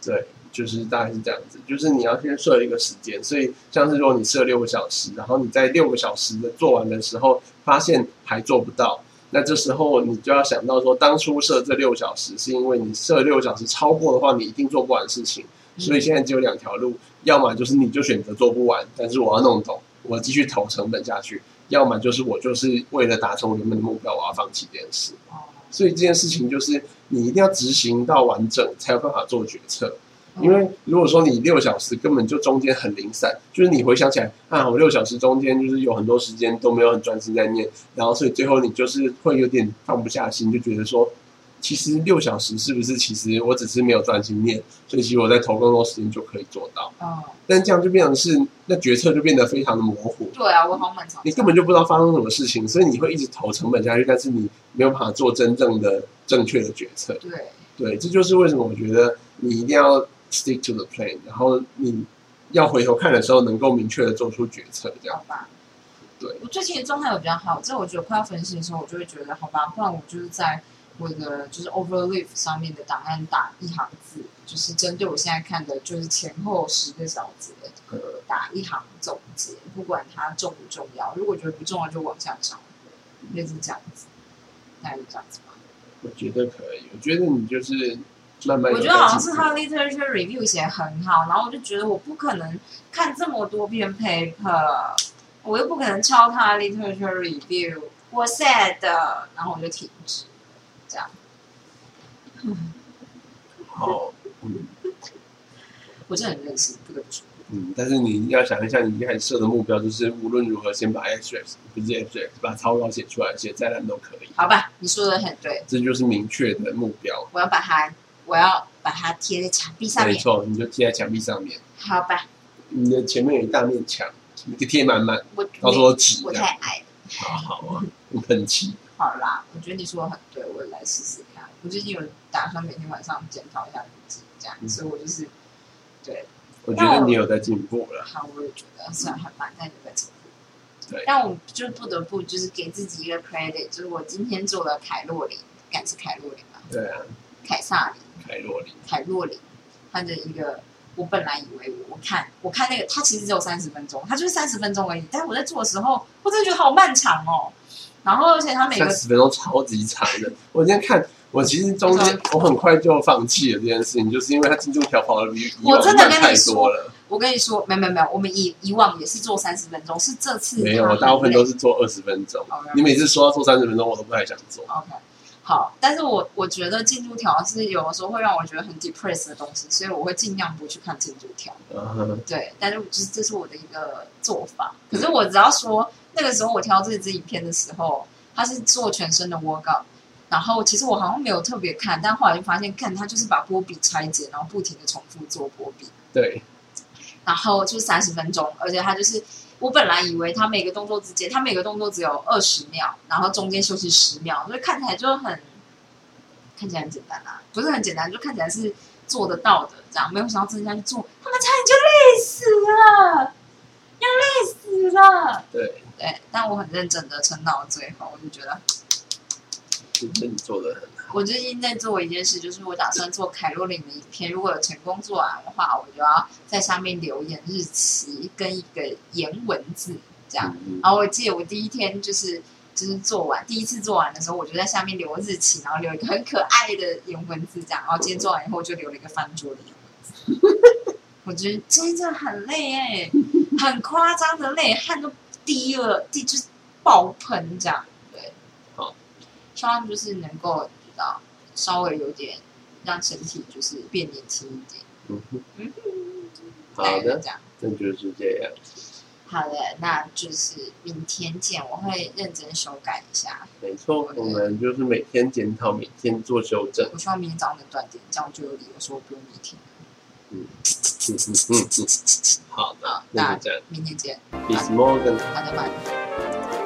Speaker 2: 对。就是大概是这样子，就是你要先设一个时间，所以像是如果你设六个小时，然后你在六个小时的做完的时候，发现还做不到，那这时候你就要想到说，当初设这六小时是因为你设六小时超过的话，你一定做不完事情，所以现在只有两条路，要么就是你就选择做不完，但是我要弄懂，我继续投成本下去；要么就是我就是为了达成我原本的目标，我要放弃这件事。所以这件事情就是你一定要执行到完整，才有办法做决策。因为如果说你六小时根本就中间很零散，就是你回想起来啊，我六小时中间就是有很多时间都没有很专心在念，然后所以最后你就是会有点放不下心，就觉得说，其实六小时是不是其实我只是没有专心念，所以其实我在投更多时间就可以做到。哦，但这样就变成是那决策就变得非常的模糊。
Speaker 1: 对啊，我好漫长。
Speaker 2: 你根本就不知道发生什么事情，所以你会一直投成本下去，但是你没有办法做真正的正确的决策。
Speaker 1: 对，
Speaker 2: 对，这就是为什么我觉得你一定要。Stick to the plan，然后你要回头看的时候，能够明确的做出决策，这样。
Speaker 1: 好吧。
Speaker 2: 对。
Speaker 1: 我最近的状态有比较好，这我觉得快要分析的时候，我就会觉得，好吧，不然我就是在我的就是 Overleaf 上面的档案打一行字，就是针对我现在看的，就是前后十个小节的这个打一行总结，不管它重不重要，如果觉得不重要就往下找，类似这样子，大概就这样子吧。
Speaker 2: 我觉得可以，我觉得你就是。
Speaker 1: 我觉得好像是他的 literature review 写很好，然后我就觉得我不可能看这么多篇 paper，我又不可能抄他的 literature review，我 said，然后我就停止，这样。<laughs>
Speaker 2: 好，<laughs>
Speaker 1: 我真的很认识，不得不说。
Speaker 2: 嗯，但是你要想一下，你一开始设的目标就是无论如何先把 extract 不是 extract 把草稿写出来，写再烂都可以。
Speaker 1: 好吧，你说的很对，
Speaker 2: 这就是明确的目标。
Speaker 1: 我要把它。我要把它贴在墙壁上面。
Speaker 2: 没错，你就贴在墙壁上面。
Speaker 1: 好吧。
Speaker 2: 你的前面有一大面墙，你贴满满。我到时候纸。
Speaker 1: 我太矮了。
Speaker 2: 好好啊，喷漆。
Speaker 1: 好啦，我觉得你说的很对，我来试试看。我最近有打算每天晚上检讨一下自己，这样，所以我就是对。
Speaker 2: 我觉得你有在进步了。
Speaker 1: 好，我也觉得，虽然很慢，但有在进步。
Speaker 2: 对。
Speaker 1: 但我就不得不就是给自己一个 credit，就是我今天做了凯洛琳，敢是凯洛琳吗？
Speaker 2: 对啊。
Speaker 1: 凯撒琳。
Speaker 2: 凯洛琳，
Speaker 1: 凯洛琳，他的一个我本来以为我看我看那个，他其实只有三十分钟，他就是三十分钟而已。但是我在做的时候，我真的觉得好漫长哦。然后而且他每个
Speaker 2: 十分钟超级长的。我今天看，我其实中间我很快就放弃了这件事情，就是因为他进度条跑的比以往慢太多了。
Speaker 1: 我跟你说，没没没有，我们以以往也是做三十分钟，是这次
Speaker 2: 没有，大部分都是做二十分钟。你每次说要做三十分钟，我都不太想做。
Speaker 1: OK。好，但是我我觉得进度条是有的时候会让我觉得很 depressed 的东西，所以我会尽量不去看进度条。对，但是就是这是我的一个做法。可是我只要说那个时候我挑这支影片的时候，它是做全身的 workout，然后其实我好像没有特别看，但后来就发现看它就是把波比拆解，然后不停的重复做波比。
Speaker 2: 对，
Speaker 1: 然后就是三十分钟，而且它就是。我本来以为他每个动作之间，他每个动作只有二十秒，然后中间休息十秒，所以看起来就很看起来很简单啊，不是很简单，就看起来是做得到的。这样没有想到真的去做，他们差点就累死了，要累死了。
Speaker 2: 对
Speaker 1: 对，但我很认真的撑到了最后，我就觉得，
Speaker 2: 真的做的很。
Speaker 1: 我最近在做一件事，就是我打算做凯洛琳的影片。如果有成功做完的话，我就要在上面留言日期跟一个颜文字，这样。然后我记得我第一天就是就是做完第一次做完的时候，我就在下面留日期，然后留一个很可爱的颜文字，这样。然后今天做完以后，我就留了一个翻桌的颜文字。<laughs> 我觉得真的很累哎，很夸张的累，汗都滴了，滴就是爆喷这样。对，好，希望就是能够。稍微有点让身体就是变年轻一点。嗯哼，嗯
Speaker 2: 好的，这样，那就是这样。
Speaker 1: 好的，那就是明天见，我会认真修改一下。
Speaker 2: 没错，我们就是每天检讨，每天做修正。
Speaker 1: 我希望明天早上能断点，这样就有理由说不用明天。
Speaker 2: 嗯嗯嗯嗯嗯，好的，那就这样，
Speaker 1: 明天见。
Speaker 2: Bis morgen。
Speaker 1: 好的，拜。